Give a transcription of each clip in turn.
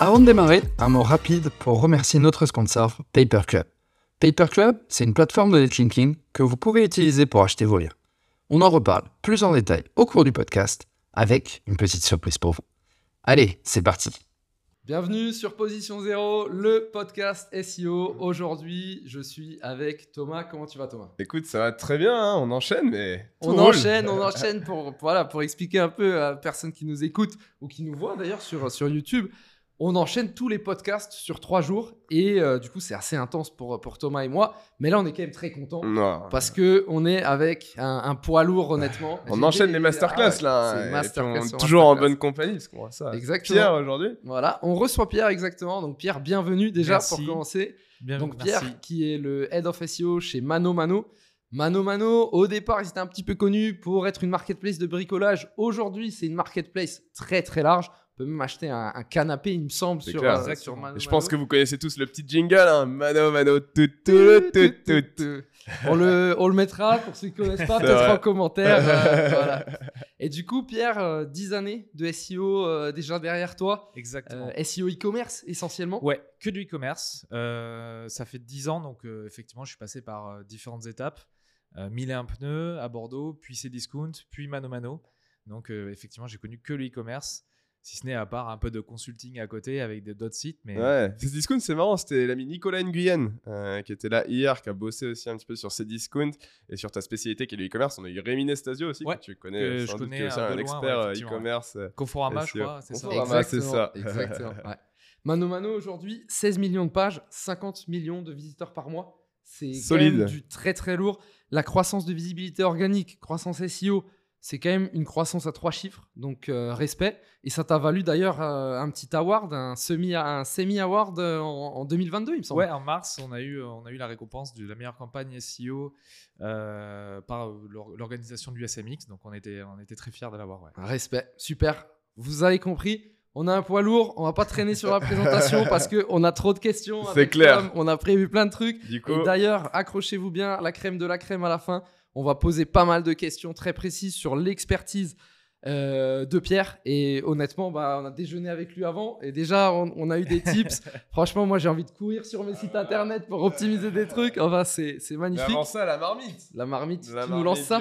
Avant de démarrer, un mot rapide pour remercier notre sponsor, Paperclub. Paperclub, c'est une plateforme de netlinking que vous pouvez utiliser pour acheter vos livres. On en reparle plus en détail au cours du podcast, avec une petite surprise pour vous. Allez, c'est parti Bienvenue sur Position Zéro, le podcast SEO. Aujourd'hui, je suis avec Thomas. Comment tu vas, Thomas? Écoute, ça va très bien, hein, on enchaîne, mais. tout On roule. enchaîne, on enchaîne pour, voilà, pour expliquer un peu à personne qui nous écoute ou qui nous voit d'ailleurs sur, sur YouTube. On enchaîne tous les podcasts sur trois jours et euh, du coup, c'est assez intense pour, pour Thomas et moi. Mais là, on est quand même très content parce que on est avec un, un poids lourd, honnêtement. On enchaîne les masterclass Ah là. masterclass puis on est toujours en bonne compagnie parce qu'on voit ça. Exactement. Pierre aujourd'hui. Voilà, on reçoit Pierre exactement. Donc Pierre, bienvenue déjà Merci. pour commencer. Bien, Donc merci. Pierre, qui est le head of SEO chez Mano Mano. Mano Mano, au départ, ils étaient un petit peu connus pour être une marketplace de bricolage. Aujourd'hui, c'est une marketplace très très large. On peut même acheter un, un canapé, il me semble, sur, clair. euh, sur Mano je pense Mano. que vous connaissez tous le petit jingle, hein. Mano, mano, tout, tout, tout, tout, tout. On le, on le mettra pour ceux qui ne connaissent pas, peut-être en commentaire. euh, voilà. Et du coup, Pierre, euh, 10 années de SEO euh, déjà derrière toi. Exactement. Euh, SEO e-commerce essentiellement. Ouais, que du e-commerce. Euh, ça fait 10 ans, donc euh, effectivement, je suis passé par euh, différentes étapes. Euh, Mille et un pneus à Bordeaux, puis Cdiscount, puis Mano Mano. Donc euh, effectivement, j'ai connu que le e-commerce, si ce n'est à part un peu de consulting à côté avec des- d'autres sites. Mais Ouais, Cdiscount, c'est marrant. C'était l'ami Nicolas Nguyen euh, qui était là hier, qui a bossé aussi un petit peu sur Cdiscount et sur ta spécialité qui est le e-commerce. On a eu Rémi Nestasio aussi, Ouais, que tu connais que je connais qui est aussi un un peu loin, expert ouais, euh, e-commerce. euh, Conforama, je SEO. crois, c'est ça. Conforama. c'est ça. Exactement. ouais. Mano Mano aujourd'hui, 16 millions de pages, 50 millions de visiteurs par mois. C'est quand Solide. même du très très lourd. La croissance de visibilité organique, croissance SEO, c'est quand même une croissance à trois chiffres, donc euh, respect. Et ça t'a valu d'ailleurs euh, un petit award, un semi, un semi award euh, en, en 2022, il me semble. Ouais, en mars, on a eu, on a eu la récompense de la meilleure campagne SEO par l'or- l'organisation du SMX. Donc on était, on était très fiers de l'avoir. Ouais. Respect, super. Vous avez compris. On a un poids lourd, on va pas traîner sur la présentation parce que on a trop de questions. C'est clair. Tom, on a prévu plein de trucs. D'ailleurs, accrochez-vous bien, la crème de la crème à la fin. On va poser pas mal de questions très précises sur l'expertise euh, de Pierre. Et honnêtement, bah, on a déjeuné avec lui avant. Et déjà, on, on a eu des tips. Franchement, moi, j'ai envie de courir sur mes sites internet pour optimiser des trucs. Enfin, c'est mais magnifique. avant ça, la marmite. La marmite, La tu nous lances ça.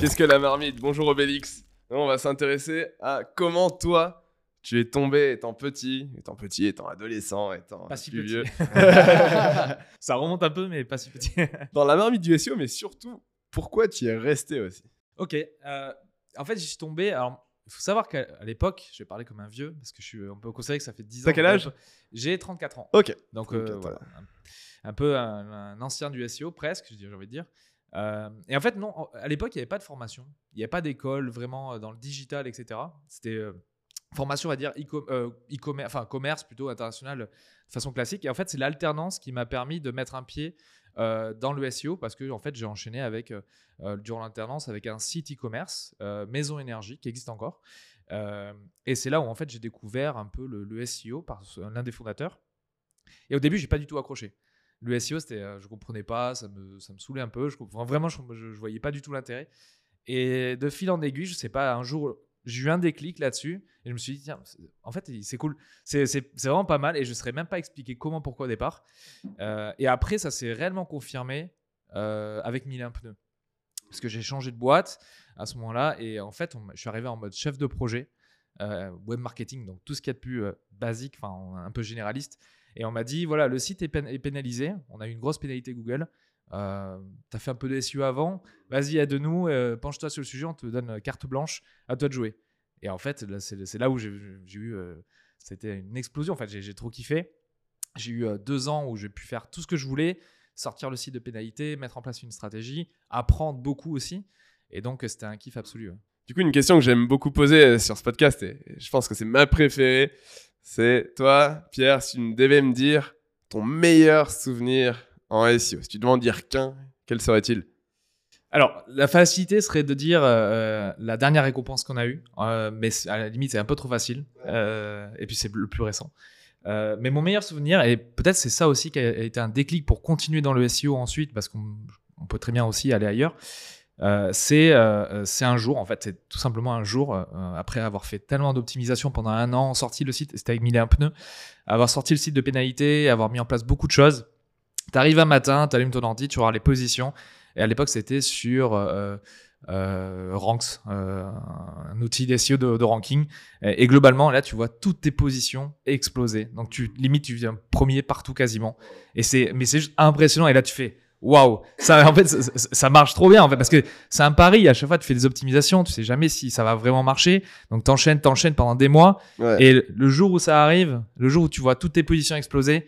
Qu'est-ce que la marmite? Bonjour Obélix. On va s'intéresser à comment toi, tu es tombé étant petit, étant petit, étant adolescent, étant Pas si plus petit. vieux. Ça remonte un peu, mais pas si petit. Dans la marmite du SEO, mais surtout, pourquoi tu y es resté aussi? Ok. euh, en fait, j'y suis tombé. Alors, il faut savoir qu'à l'époque, je vais parler comme un vieux, parce que je suis, on peut considérer que ça fait 10 ans. T'as quel que- âge? J'ai 34 ans. Ok. Donc, euh, 34 voilà. Un, un peu un, un ancien du SEO, presque, j'ai envie de dire. Euh, et en fait, non, à l'époque, il n'y avait pas de formation. Il n'y avait pas d'école vraiment dans le digital, etc. C'était formation, on va dire, euh, e-commerce, enfin, commerce plutôt international de façon classique. Et en fait, c'est l'alternance qui m'a permis de mettre un pied euh, dans le SEO parce que en fait, j'ai enchaîné avec, euh, durant l'alternance avec un site e-commerce, Maison Énergie, qui existe encore. Et c'est là où en fait j'ai découvert un peu le, SEO par l'un des fondateurs. Et au début, j'ai pas du tout accroché. Le SEO, c'était, je comprenais pas, ça me, ça me saoulait un peu. Je vraiment, je, je, je voyais pas du tout l'intérêt. Et de fil en aiguille, je sais pas, un jour, j'ai eu un déclic là-dessus et je me suis dit, tiens, en fait, c'est cool. C'est vraiment pas mal et je ne saurais même pas expliquer comment, pourquoi au départ. Euh, et après, ça s'est réellement confirmé euh, avec un pneus. Parce que j'ai changé de boîte à ce moment-là et en fait, je suis arrivé en mode chef de projet, euh, web marketing, donc tout ce qu'il y a de plus basique, enfin un peu généraliste. Et on m'a dit, voilà, le site est, est pénalisé. On a eu une grosse pénalité Google. Euh, tu as fait un peu de SEO avant. Vas-y, aide-nous. euh, Penche-toi sur le sujet. On te donne euh, carte blanche. À toi de jouer. Et en fait, c'est là où j'ai eu. euh, C'était une explosion. En fait, j'ai trop kiffé. J'ai eu deux ans où j'ai pu faire tout ce que je voulais, sortir le site de pénalité, mettre en place une stratégie, apprendre beaucoup aussi. Et donc, c'était un kiff absolu. Du coup, une question que j'aime beaucoup poser sur ce podcast, et je pense que c'est ma préférée, c'est toi, Pierre, si tu devais me dire ton meilleur souvenir en SEO, si tu devais en dire qu'un, quel serait-il? Alors, la facilité serait de dire euh, la dernière récompense qu'on a eue, euh, mais à la limite, c'est un peu trop facile. Euh, et puis, c'est le plus récent. Euh, mais mon meilleur souvenir, et peut-être c'est ça aussi qui a été un déclic pour continuer dans le SEO ensuite, parce qu'on on peut très bien aussi aller ailleurs, Euh, c'est euh, un jour, en fait, c'est tout simplement un jour, euh, après avoir fait tellement d'optimisation pendant un an, sorti le site, c'était avec mille et un pneus, avoir sorti le site de pénalité, avoir mis en place beaucoup de choses. T'arrives un matin, t'allumes ton ordi, tu vois les positions. Et à l'époque, c'était sur euh, euh, Ranks, euh, un outil d'SEO de, de ranking. Et, et globalement, là, tu vois toutes tes positions exploser. Donc, tu limite, tu viens premier partout quasiment. Et c'est, mais c'est juste impressionnant. Et là, tu fais waouh, ça, en fait, ça, ça- ça marche trop bien, en fait, parce que c'est un pari. À chaque fois, tu fais des optimisations, tu sais jamais si ça va vraiment marcher. Donc, t'enchaînes, t'enchaînes pendant des mois. Ouais. Et le jour où ça arrive, le jour où tu vois toutes tes positions exploser,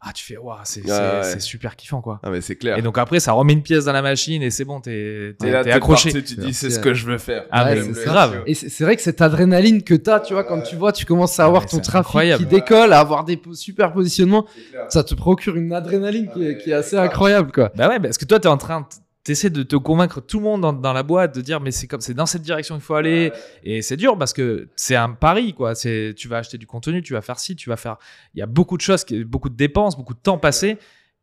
ah, tu fais waouh, c'est, c'est, ouais. c'est super kiffant, quoi. Ah, mais c'est clair. Et donc après, ça remet une pièce dans la machine et c'est bon, t'es, t'es, Et là, t'es t'es accroché. parti, tu dis, c'est ce que je veux faire. Ah, Ouais, mais c'est grave. Et c'est c'est vrai que cette adrénaline que tu as, tu vois, quand tu vois, tu commences à Ah, avoir ton trafic incroyable. qui décolle, à avoir des super positionnements, ça te procure une adrénaline qui, est, qui est assez incroyable, quoi. Bah ouais, parce que toi, t'es en train, t'essaies de te convaincre tout le monde dans, dans la boîte, de dire, mais c'est comme, c'est dans cette direction qu'il faut aller. Et c'est dur parce que c'est un pari, quoi. C'est, tu vas acheter du contenu, tu vas faire ci, tu vas faire. Il y a beaucoup de choses, qui- beaucoup de dépenses, beaucoup de temps passé.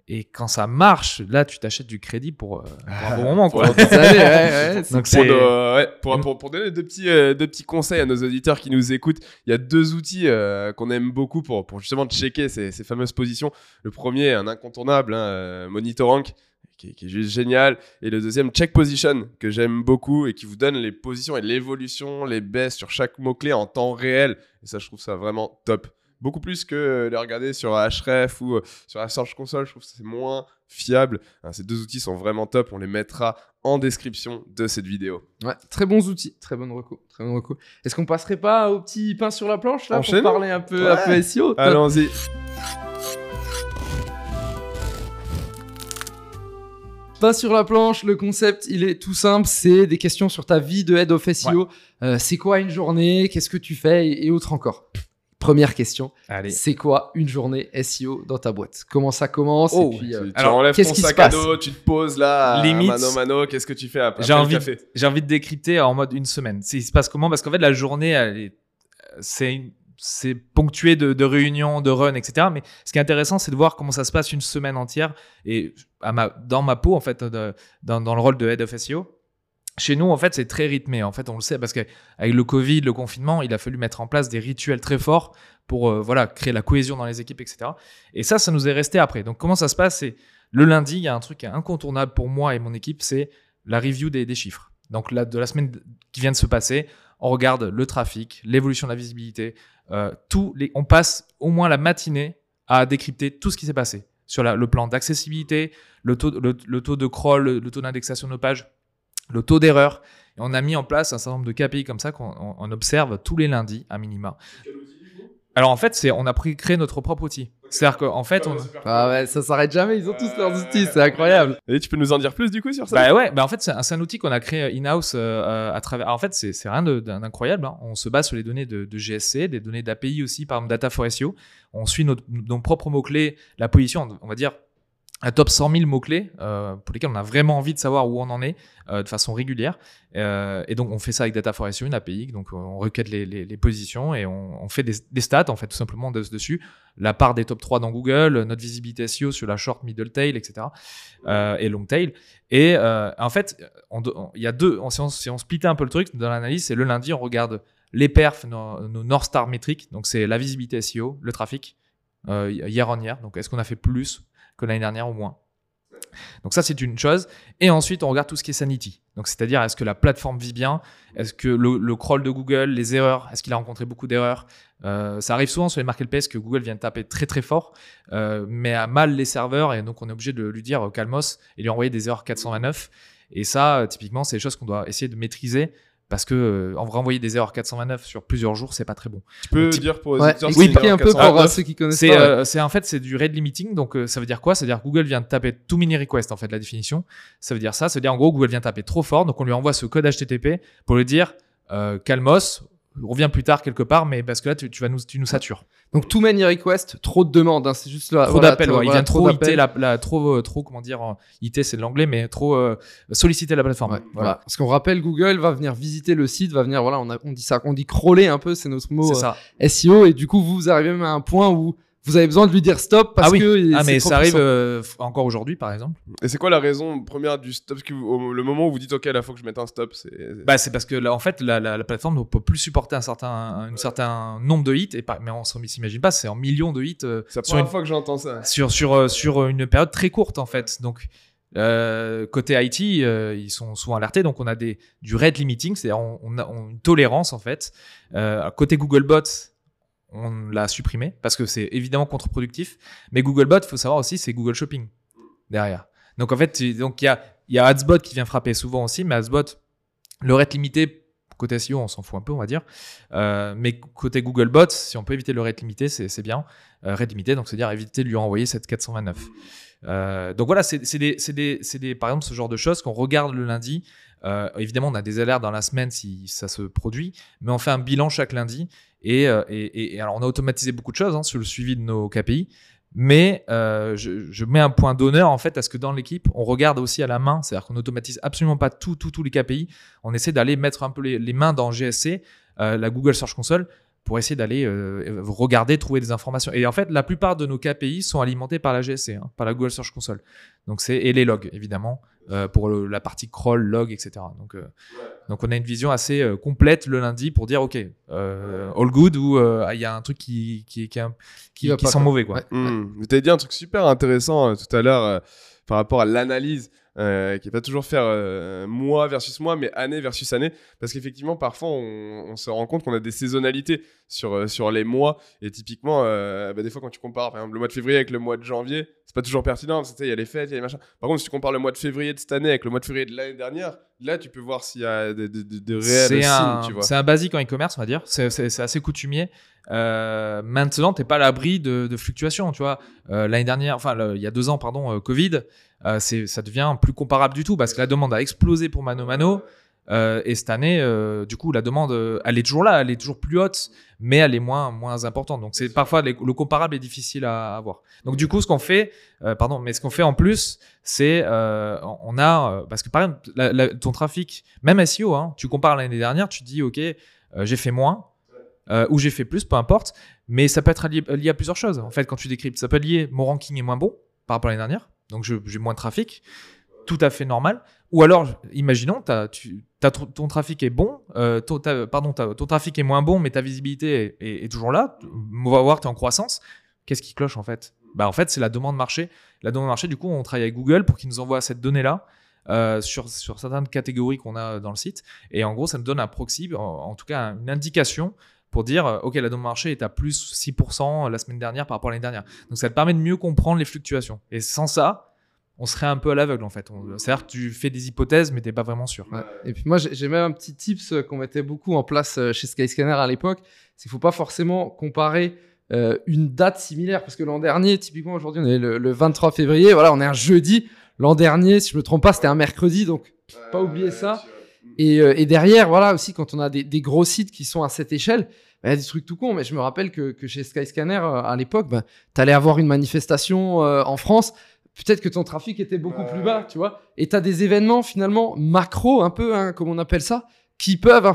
Et quand ça marche, là, tu t'achètes du crédit pour, euh, pour un bon moment, quoi. Pour- ouais, ouais, Donc Pour, c'est. nos- ouais, pour, pour- pour donner deux petits, euh, deux petits conseils à nos auditeurs qui nous écoutent, il y a deux outils euh, qu'on aime beaucoup pour, pour justement checker ces, ces fameuses positions. Le premier, un incontournable, hein, Monitorrank, qui, est- qui est juste génial. Et le deuxième, Check Position, que j'aime beaucoup et qui vous donne les positions et l'évolution, les baisses sur chaque mot-clé en temps réel. Et ça, je trouve ça vraiment top. Beaucoup plus que euh, les regarder sur Href ou euh, sur la Search Console, je trouve que c'est moins fiable. Hein, ces deux outils sont vraiment top. On les mettra en description de cette vidéo. Ouais, très bons outils, très bonne reco, très bonne reco. Est-ce qu'on passerait pas au petit pain sur la planche là Enchaînons. pour parler un peu, un Ouais. peu SEO. Allons-y. Pas sur la planche, le concept il est tout simple, c'est des questions sur ta vie de head of SEO. Euh, c'est quoi une journée? Qu'est-ce que tu fais? Et, et autres encore. Première question, Allez. c'est quoi une journée SEO dans ta boîte? Comment ça commence? Oh, et puis, euh, Tu, tu alors, enlèves qu'est-ce ton qui se sac à dos, tu te poses là, Limite- mano mano, qu'est-ce que tu fais après J'ai le envie, café? j'ai envie de décrypter en mode une semaine. C'est- Il se passe comment? Parce qu'en fait, la journée, elle est- c'est une- c'est ponctué de, réunions, de runs, etc. Mais ce qui est intéressant, c'est de voir comment ça se passe une semaine entière. Et dans ma peau, en fait, dans, le rôle de Head of SEO, chez nous, en fait, c'est très rythmé. En fait, on le sait parce qu'avec le Covid, le confinement, il a fallu mettre en place des rituels très forts pour euh, voilà, créer la cohésion dans les équipes, etc. Et ça, ça nous est resté après. Donc, comment ça se passe C'est le lundi, il y a un truc incontournable pour moi et mon équipe, c'est la review des, chiffres. Donc, de la semaine qui vient de se passer, on regarde le trafic, l'évolution de la visibilité, euh, tous les, on passe au moins la matinée à décrypter tout ce qui s'est passé sur la- le plan d'accessibilité, le taux, le, le taux de crawl, le, le taux d'indexation de nos pages, le taux d'erreur. Et on a mis en place un certain nombre de KPI comme ça qu'on on- on observe tous les lundis à minima. Alors en fait, c'est on a pris créé notre propre outil. C'est-à-dire qu'en fait, on, Ah ouais, ça s'arrête jamais, ils ont tous leurs outils, c'est incroyable. Et tu peux nous en dire plus du coup sur ça? Bah ouais, bah en fait c'est un, outil qu'on a créé in-house euh, euh, à travers. alors en fait c'est c'est rien d'incroyable. hein. On se base sur les données de, de GSC, des données d'API aussi, par exemple Data for SEO. On suit notre- nos propres mots clés, la position, on va dire un top 100 000 mots clés euh, pour lesquels on a vraiment envie de savoir où on en est euh, de façon régulière. Euh, et donc on fait ça avec Data for SEO, une API. Donc on requête les, les- positions et on, fait des, stats en fait tout simplement de- dessus. La part des top 3 dans Google, notre visibilité SEO sur la short, middle tail, etc. et long tail. Et en fait, il y a deux. On, si, on, si on splitait un peu le truc dans l'analyse, c'est le lundi, on regarde les perfs, nos, nos North Star métriques. Donc c'est la visibilité SEO, le trafic, year on year. Donc est-ce qu'on a fait plus que l'année dernière ou moins. Donc ça c'est une chose. Et ensuite on regarde tout ce qui est sanity. Donc c'est-à-dire est-ce que la plateforme vit bien? Est-ce que le, crawl de Google les erreurs est-ce qu'il a rencontré beaucoup d'erreurs? Euh, ça arrive souvent sur les marketplaces que Google vient taper très très fort euh, mais à mal les serveurs et donc on est obligé de lui dire euh, calmos et lui envoyer des erreurs 429 et ça euh, typiquement c'est des choses qu'on doit essayer de maîtriser parce que euh, en renvoyer des erreurs 429 sur plusieurs jours c'est pas très bon Tu peux type- dire pour les Ouais, que un peu pour 409. euh, ceux qui connaissent c'est pas. ouais. euh, c'est en fait c'est du rate limiting donc euh, ça veut dire quoi? C'est à dire que Google vient de taper too many requests en fait la définition ça veut dire ça ça veut dire en gros Google vient taper trop fort donc on lui envoie ce code HTTP pour lui dire euh, calmos reviens plus tard quelque part mais parce que là tu, tu vas nous tu nous satures Donc too many requests, trop de demandes, hein, c'est juste là. trop voilà, d'appels ouais. il vient trop. IT la, la- trop euh, trop comment dire euh, IT c'est de l'anglais mais trop euh, solliciter la plateforme Ouais, voilà. Parce qu'on rappelle, Google va venir visiter le site, va venir, voilà, on, a- on dit ça, on dit crawler un peu, c'est notre mot c'est euh, ça SEO, et du coup, vous, vous arrivez même à un point où vous avez besoin de lui dire stop parce ah oui. que ah mais ça arrive euh, encore aujourd'hui par exemple. Et c'est quoi la raison première du stop? Parce que vous- au- le moment où vous dites ok, là, faut que je mette un stop, c'est. Bah c'est parce que là en fait la, la- la plateforme ne peut plus supporter un certain un, un certain nombre de hits et pas, mais on s'en- s'imagine pas c'est en millions de hits euh, c'est la sur première une, fois que j'entends ça. sur sur euh, sur une période très courte en fait. Donc euh, côté IT, euh, ils sont souvent alertés. Donc on a des du rate limiting, c'est-à-dire on, on a on- une tolérance en fait. Euh, côté Googlebot, on l'a supprimé parce que c'est évidemment contre-productif. Mais Googlebot, faut savoir aussi, c'est Google Shopping derrière. Donc en fait, donc il y a il y a Adsbot qui vient frapper souvent aussi, mais Adsbot, le rate limité côté SEO, on s'en fout un peu, on va dire. Euh, mais côté Googlebot, si on peut éviter le rate limité, c'est bien. Euh, rate limité, donc c'est-à-dire éviter de lui renvoyer cette 429. Euh, donc voilà, c'est des, des, des, par exemple, ce genre de choses qu'on regarde le lundi. Euh, évidemment, on a des alertes dans la semaine si ça se produit, mais on fait un bilan chaque lundi. Et, euh, alors, on a automatisé beaucoup de choses hein, sur le suivi de nos KPI, mais je, mets un point d'honneur en fait à ce que dans l'équipe, on regarde aussi à la main, c'est-à-dire qu'on n'automatise absolument pas tout, tous les KPI. On essaie d'aller mettre un peu les, mains dans GSC, la Google Search Console, pour essayer d'aller euh, regarder, trouver des informations. Et en fait, la plupart de nos KPI sont alimentés par la GSC, hein, par la Google Search Console. Donc c'est et les logs évidemment euh, pour le- la partie crawl, log, etc. Donc euh, donc on a une vision assez euh, complète le lundi pour dire ok euh, all good ou euh, il y a un truc qui qui qui, qui, qui pas, sent mauvais quoi. Ouais. Mais t'avais dit un truc super intéressant euh, tout à l'heure euh, par rapport à l'analyse, euh, qui est pas toujours faire euh, mois versus mois, mais année versus année, parce qu'effectivement parfois on, on se rend compte qu'on a des saisonnalités sur euh, sur les mois, et typiquement euh, bah, des fois quand tu compares par exemple le mois de février avec le mois de janvier, c'est pas toujours pertinent, parce que tu sais, il y a les fêtes, il y a les machins. Par contre si tu compares le mois de février de cette année avec le mois de février de l'année dernière, là tu peux voir s'il y a de, de, de- de réels C'est signes, un, tu vois. c'est un basique en e-commerce, on va dire. C'est, assez coutumier. Euh, maintenant, t'es pas à l'abri de, de fluctuations, tu vois. Euh, l'année dernière, enfin, le- il y a deux ans, pardon, euh, Covid, c'est, ça devient plus comparable du tout parce que la demande a explosé pour Mano Mano. Euh, et cette année, euh, du coup, la demande, euh, elle est toujours là, elle est toujours plus haute, mais elle est moins, moins importante. Donc, c'est parfois les- le comparable est difficile à avoir. Donc, du coup, ce qu'on fait, euh, pardon, mais ce qu'on fait en plus, c'est on a parce que par exemple, la- la- ton trafic, même SEO, hein, tu compares l'année dernière, tu te dis, ok, j'ai fait moins ou j'ai fait plus, peu importe, mais ça peut être lié, lié à plusieurs choses. En fait, quand tu décryptes, ça peut être lié, mon ranking est moins bon par rapport à l'année dernière, donc j'ai moins de trafic, tout à fait normal. Ou alors, imaginons, tu, ton trafic est bon, euh, pardon, ton trafic est moins bon, mais ta visibilité est, toujours là. On va voir, tu es en croissance. Qu'est-ce qui cloche en fait? Bah, En fait, c'est la demande marché. La demande marché, du coup, on travaille avec Google pour qu'ils nous envoient cette donnée-là. euh, sur, sur certaines catégories qu'on a dans le site. Et en gros, ça nous donne un proxy, en, en tout cas une indication pour dire, euh, OK, la demande marché est à plus 6% la semaine dernière par rapport à l'année dernière. Donc ça te permet de mieux comprendre les fluctuations. Et sans ça, on serait un peu à l'aveugle en fait. On- C'est-à-dire que tu fais des hypothèses, mais tu n'es pas vraiment sûr. Ouais. Et puis moi, j'ai même un petit tips euh, qu'on mettait beaucoup en place euh, chez Skyscanner à l'époque, c'est qu'il faut pas forcément comparer euh, une date similaire, parce que l'an dernier, typiquement aujourd'hui, on est le, le 23 février, voilà, on est un jeudi. L'an dernier, si je me trompe pas, c'était un mercredi, donc pas oublier ça. Et, euh, et derrière, voilà aussi, quand on a des, des gros sites qui sont à cette échelle, bah, il y a des trucs tout cons. Mais je me rappelle que, que chez Skyscanner, à l'époque, bah, tu allais avoir une manifestation euh, en France. Peut-être que ton trafic était beaucoup plus bas, tu vois. Et tu as des événements finalement macro, un peu, hein, comme on appelle ça, qui peuvent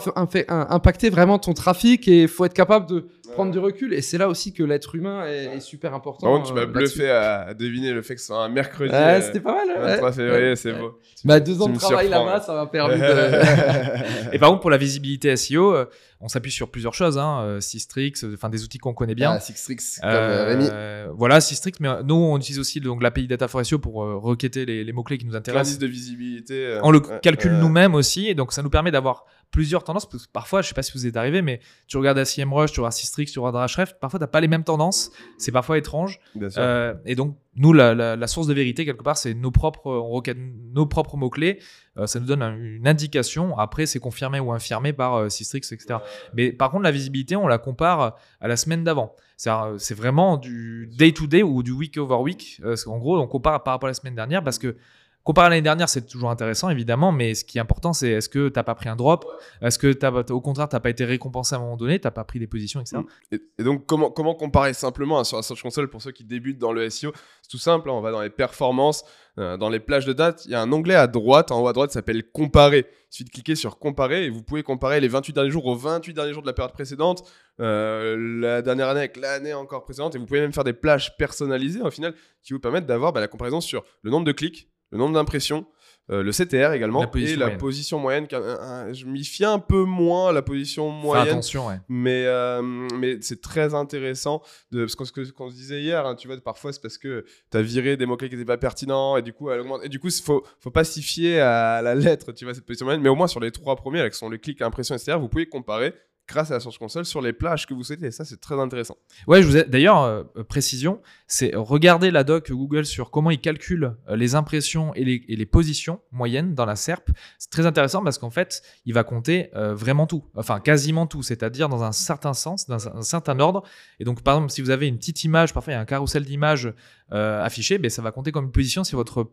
impacter vraiment ton trafic. Et il faut être capable de prendre du recul. Et c'est là aussi que l'être humain est, est super important. Par contre, tu euh, m'as là-dessus. bluffé à, à deviner le fait que ce soit un mercredi. Ouais, euh, c'était pas mal. ouais. 23 février, Ouais. c'est Ouais. beau. Bah, deux ans de travail là-bas, ça m'a permis de. Et par contre, pour la visibilité SEO, euh, on s'appuie sur plusieurs choses. Hein, euh, Systrix, euh, enfin des outils qu'on connaît bien. Ah, Sixtrix, comme euh, Rémi. Euh, voilà, Systrix, mais euh, nous, on utilise aussi donc, l'API Data for SEO pour euh, requêter les, les mots-clés qui nous intéressent. L'indice de visibilité. euh, On le calcule euh, nous-mêmes aussi, et donc ça nous permet d'avoir plusieurs tendances. Parce que parfois, je sais pas si vous êtes arrivé, mais tu regardes SEMrush, tu regardes Systrix, tu regardes Ahrefs, parfois tu n'as pas les mêmes tendances. C'est parfois étrange. Euh, et donc, nous, la, la- la source de vérité, quelque part, c'est nos propres, on requête nos propres mots-clés. Euh, ça nous donne un- une indication. Après, c'est confirmé ou infirmé par euh, Systrix, etc. Mais par contre, la visibilité, on la compare à la semaine d'avant. C'est euh, vraiment du day to day ou du week over week. Euh, en gros, on compare par rapport à la semaine dernière parce que Comparer l'année dernière, c'est toujours intéressant, évidemment, mais ce qui est important, c'est est-ce que tu n'as pas pris un drop? Est-ce que, t'as- au contraire, tu n'as pas été récompensé à un moment donné? Tu n'as pas pris des positions, etc. Et, et donc, comment, comparer simplement sur la Search Console pour ceux qui débutent dans le SEO C'est tout simple, hein, on va dans les performances, euh, dans les plages de date, il y a un onglet à droite, en haut à droite, s'appelle Comparer. Il suffit de cliquer sur Comparer et vous pouvez comparer les 28 derniers jours aux 28 derniers jours de la période précédente, euh, la dernière année avec l'année encore précédente, et vous pouvez même faire des plages personnalisées au final qui vous permettent d'avoir bah, la comparaison sur le nombre de clics, le nombre d'impressions, euh, le CTR également, La et la moyenne. position moyenne. je m'y fie un peu moins à la position Fais moyenne. attention, ouais. Mais, euh, mais c'est très intéressant de, parce que ce qu'on se disait hier, hein, tu vois, parfois c'est parce que tu as viré des mots-clés qui n'étaient pas pertinents et du coup, elle augmente. Et du coup, il faut, faut pas s'y fier à la lettre, tu vois, cette position moyenne. Mais au moins sur les trois premiers, qui sont les clics, impressions, etc., vous pouvez comparer grâce à la Search Console sur les plages que vous souhaitez. Ça, c'est très intéressant. Ouais, je vous ai... d'ailleurs, euh, euh, précision, c'est regarder la doc Google sur comment il calcule euh, les impressions et les, et les positions moyennes dans la SERP. C'est très intéressant parce qu'en fait, il va compter vraiment tout, enfin quasiment tout, c'est-à-dire dans un certain sens, dans un certain ordre. Et donc, par exemple, si vous avez une petite image, parfois il y a un carrousel d'images euh, affiché, ben, ça va compter comme une position si votre,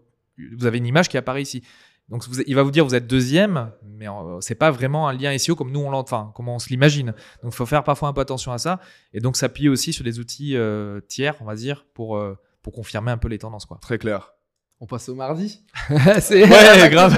vous avez une image qui apparaît ici. Donc vous- il va vous dire vous êtes deuxième, mais euh, c'est pas vraiment un lien SEO comme nous on l'entend, enfin, comme on se l'imagine. Donc il faut faire parfois un peu attention à ça et donc s'appuyer aussi sur des outils euh, tiers, on va dire, pour, euh, pour confirmer un peu les tendances quoi. Très clair. On passe au mardi. C'est- Ouais, grave.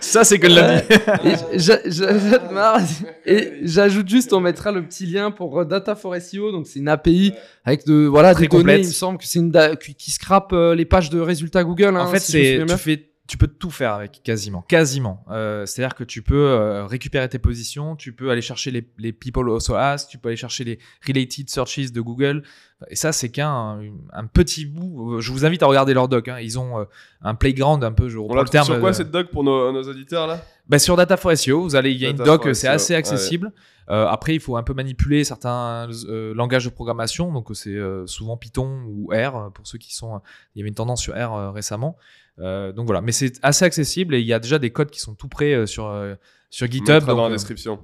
Ça c'est que le lundi. Et j'a- j'ajoute mardi. Et j'ajoute juste, on mettra le petit lien pour Data for SEO. Donc, c'est une API avec de, voilà, Très des données. complète. Il me semble que c'est une, qui, qui scrape les pages de résultats Google. En hein, fait, si c'est tu fais tu peux tout faire avec quasiment, quasiment. Euh, C'est-à-dire que tu peux euh, récupérer tes positions, tu peux aller chercher les, les people also asked, tu peux aller chercher les related searches de Google. Et ça, c'est qu'un un petit bout. Je vous invite à regarder leur doc. hein. Ils ont euh, un playground un peu. Je On reprends la le terme. sur quoi cette doc pour nos, nos auditeurs là? Bah, sur Data for SEO, vous allez, il y a une Data doc, for c'est SEO, assez ouais. Euh, après, il faut un peu manipuler certains euh, langages de programmation, donc c'est euh, souvent Python ou R pour ceux qui sont. Il y avait une tendance sur R euh, récemment. Euh, donc voilà, mais c'est assez accessible et il y a déjà des codes qui sont tout prêts euh, sur euh, sur On GitHub. mettra donc, dans la euh, description.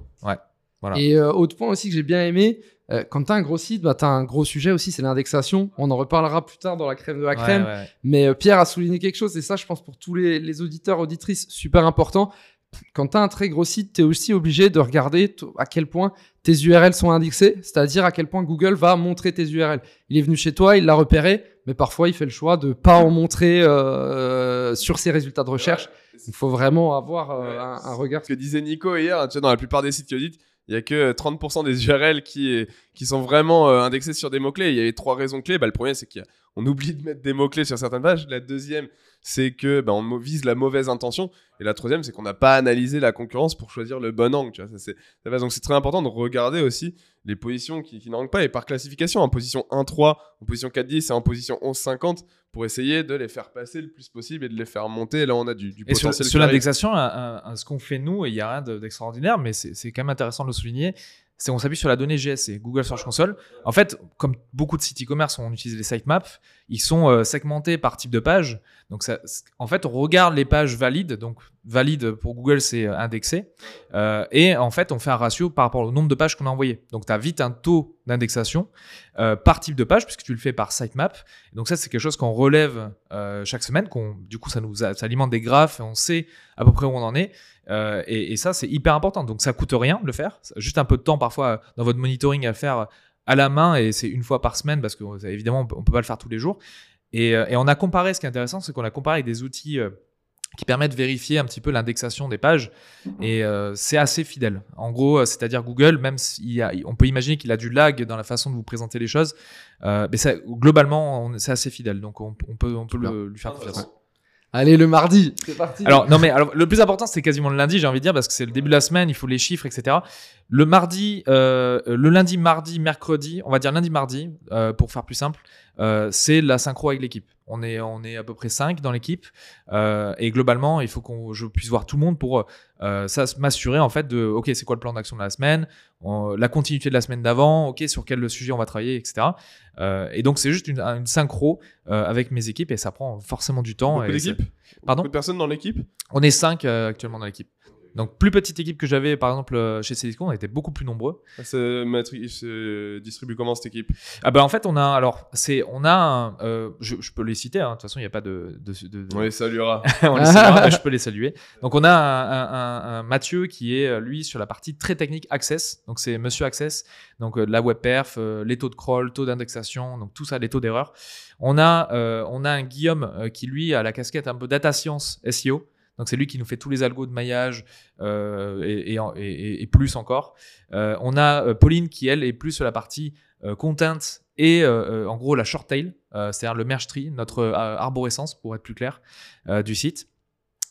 voilà. Et euh, autre point aussi que j'ai bien aimé, euh, quand tu as un gros site, bah, tu as un gros sujet aussi, c'est l'indexation. On en reparlera plus tard dans la crème de la ouais, crème. ouais, ouais. Mais euh, Pierre a souligné quelque chose, et ça, je pense, pour tous les, les auditeurs, auditrices, super important. Quand tu as un très gros site, tu es aussi obligé de regarder à quel point tes URL sont indexées, c'est-à-dire à quel point Google va montrer tes URL. Il est venu chez toi, il l'a repéré, mais parfois il fait le choix de pas en montrer euh, sur ses résultats de recherche. Il faut vraiment avoir euh, un, un regard. Ce que disait Nico hier, tu sais, dans la plupart des sites qui auditent, il y a que 30% des URL qui, qui sont vraiment euh, indexés sur des mots-clés. Il y avait trois raisons clés. Bah, le premier, c'est qu'on oublie de mettre des mots-clés sur certaines pages. La deuxième, c'est que bah, on vise la mauvaise intention. Et la troisième, c'est qu'on n'a pas analysé la concurrence pour choisir le bon angle. Tu vois, ça. Donc c'est très important de regarder aussi les positions qui, qui n'anglent pas et par classification, en position 1-3, en position 4-10 et en position 11-50 pour essayer de les faire passer le plus possible et de les faire monter. Là, on a du, du Et sur, potentiel. sur arrive. l'indexation, ce qu'on fait nous, il n'y a rien de- d'extraordinaire, mais c'est quand même intéressant de le souligner, c'est qu'on s'appuie sur la donnée GSC, Google Search Console. En fait, comme beaucoup de sites e-commerce, on utilise les sitemaps, ils sont euh, segmentés par type de page. Donc, en fait, on regarde les pages valides. Donc, valide pour Google, c'est euh, indexé. Euh, et en fait, on fait un ratio par rapport au nombre de pages qu'on a envoyées. Donc, tu as vite un taux d'indexation par type de page, puisque tu le fais par sitemap. Donc, ça, c'est quelque chose qu'on relève chaque semaine. qu'on du coup, ça nous alimente des graphes et on sait à peu près où on en est. Et, ça, c'est hyper important. Donc, ça coûte rien de le faire. Juste un peu de temps parfois dans votre monitoring à faire à la main et c'est une fois par semaine parce que euh, évidemment, on peut, pas le faire tous les jours. Et, euh, et on a comparé, ce qui est intéressant, c'est qu'on a comparé avec des outils euh, qui permettent de vérifier un petit peu l'indexation des pages et euh, c'est assez fidèle. En gros, c'est-à-dire Google, même si on peut imaginer qu'il a du lag dans la façon de vous présenter les choses, euh, mais ça, globalement, on- c'est assez fidèle. Donc, on, on peut, on peut le- lui faire confiance. Allez, le mardi, c'est parti. Alors, non, mais alors, le plus important, c'est quasiment le lundi, j'ai envie de dire, parce que c'est le début de la semaine, il faut les chiffres, etc. Le mardi, euh, le lundi, mardi, mercredi, on va dire lundi, mardi, euh, pour faire plus simple, euh, c'est la synchro avec l'équipe. On est, on est à peu près 5 dans l'équipe. euh, et globalement, il faut que je puisse voir tout le monde pour euh, m'assurer en fait de, OK, c'est quoi le plan d'action de la semaine, on- la continuité de la semaine d'avant, OK, sur quel sujet on va travailler, etc. Euh, et donc, c'est juste une, une synchro avec mes équipes et ça prend forcément du temps. Beaucoup d'équipes? Pardon? Beaucoup de personnes dans l'équipe? On est 5 actuellement dans l'équipe. Donc, plus petite équipe que j'avais, par exemple, euh, chez Cdisco, on était beaucoup plus nombreux. Matri- il se distribue comment cette équipe? Ah ben en fait, on a alors c'est on a un, euh, je, je peux les citer. hein, De toute façon, il n'y a pas de, de, On les saluera. on les saluera, mais je peux les saluer. Donc on a un, un- un- un Mathieu qui est euh, lui sur la partie très technique Access. Donc c'est Monsieur Access. Donc euh, la web perf, euh, les taux de crawl, taux d'indexation, donc tout ça, les taux d'erreur. On a euh, on a un Guillaume euh, qui lui a la casquette un peu data science SEO. Donc c'est lui qui nous fait tous les algos de maillage euh, et, plus encore. Euh, on a euh, Pauline qui elle est plus sur la partie content et en gros la short tail, c'est-à-dire le merge tree, notre arborescence pour être plus clair du site.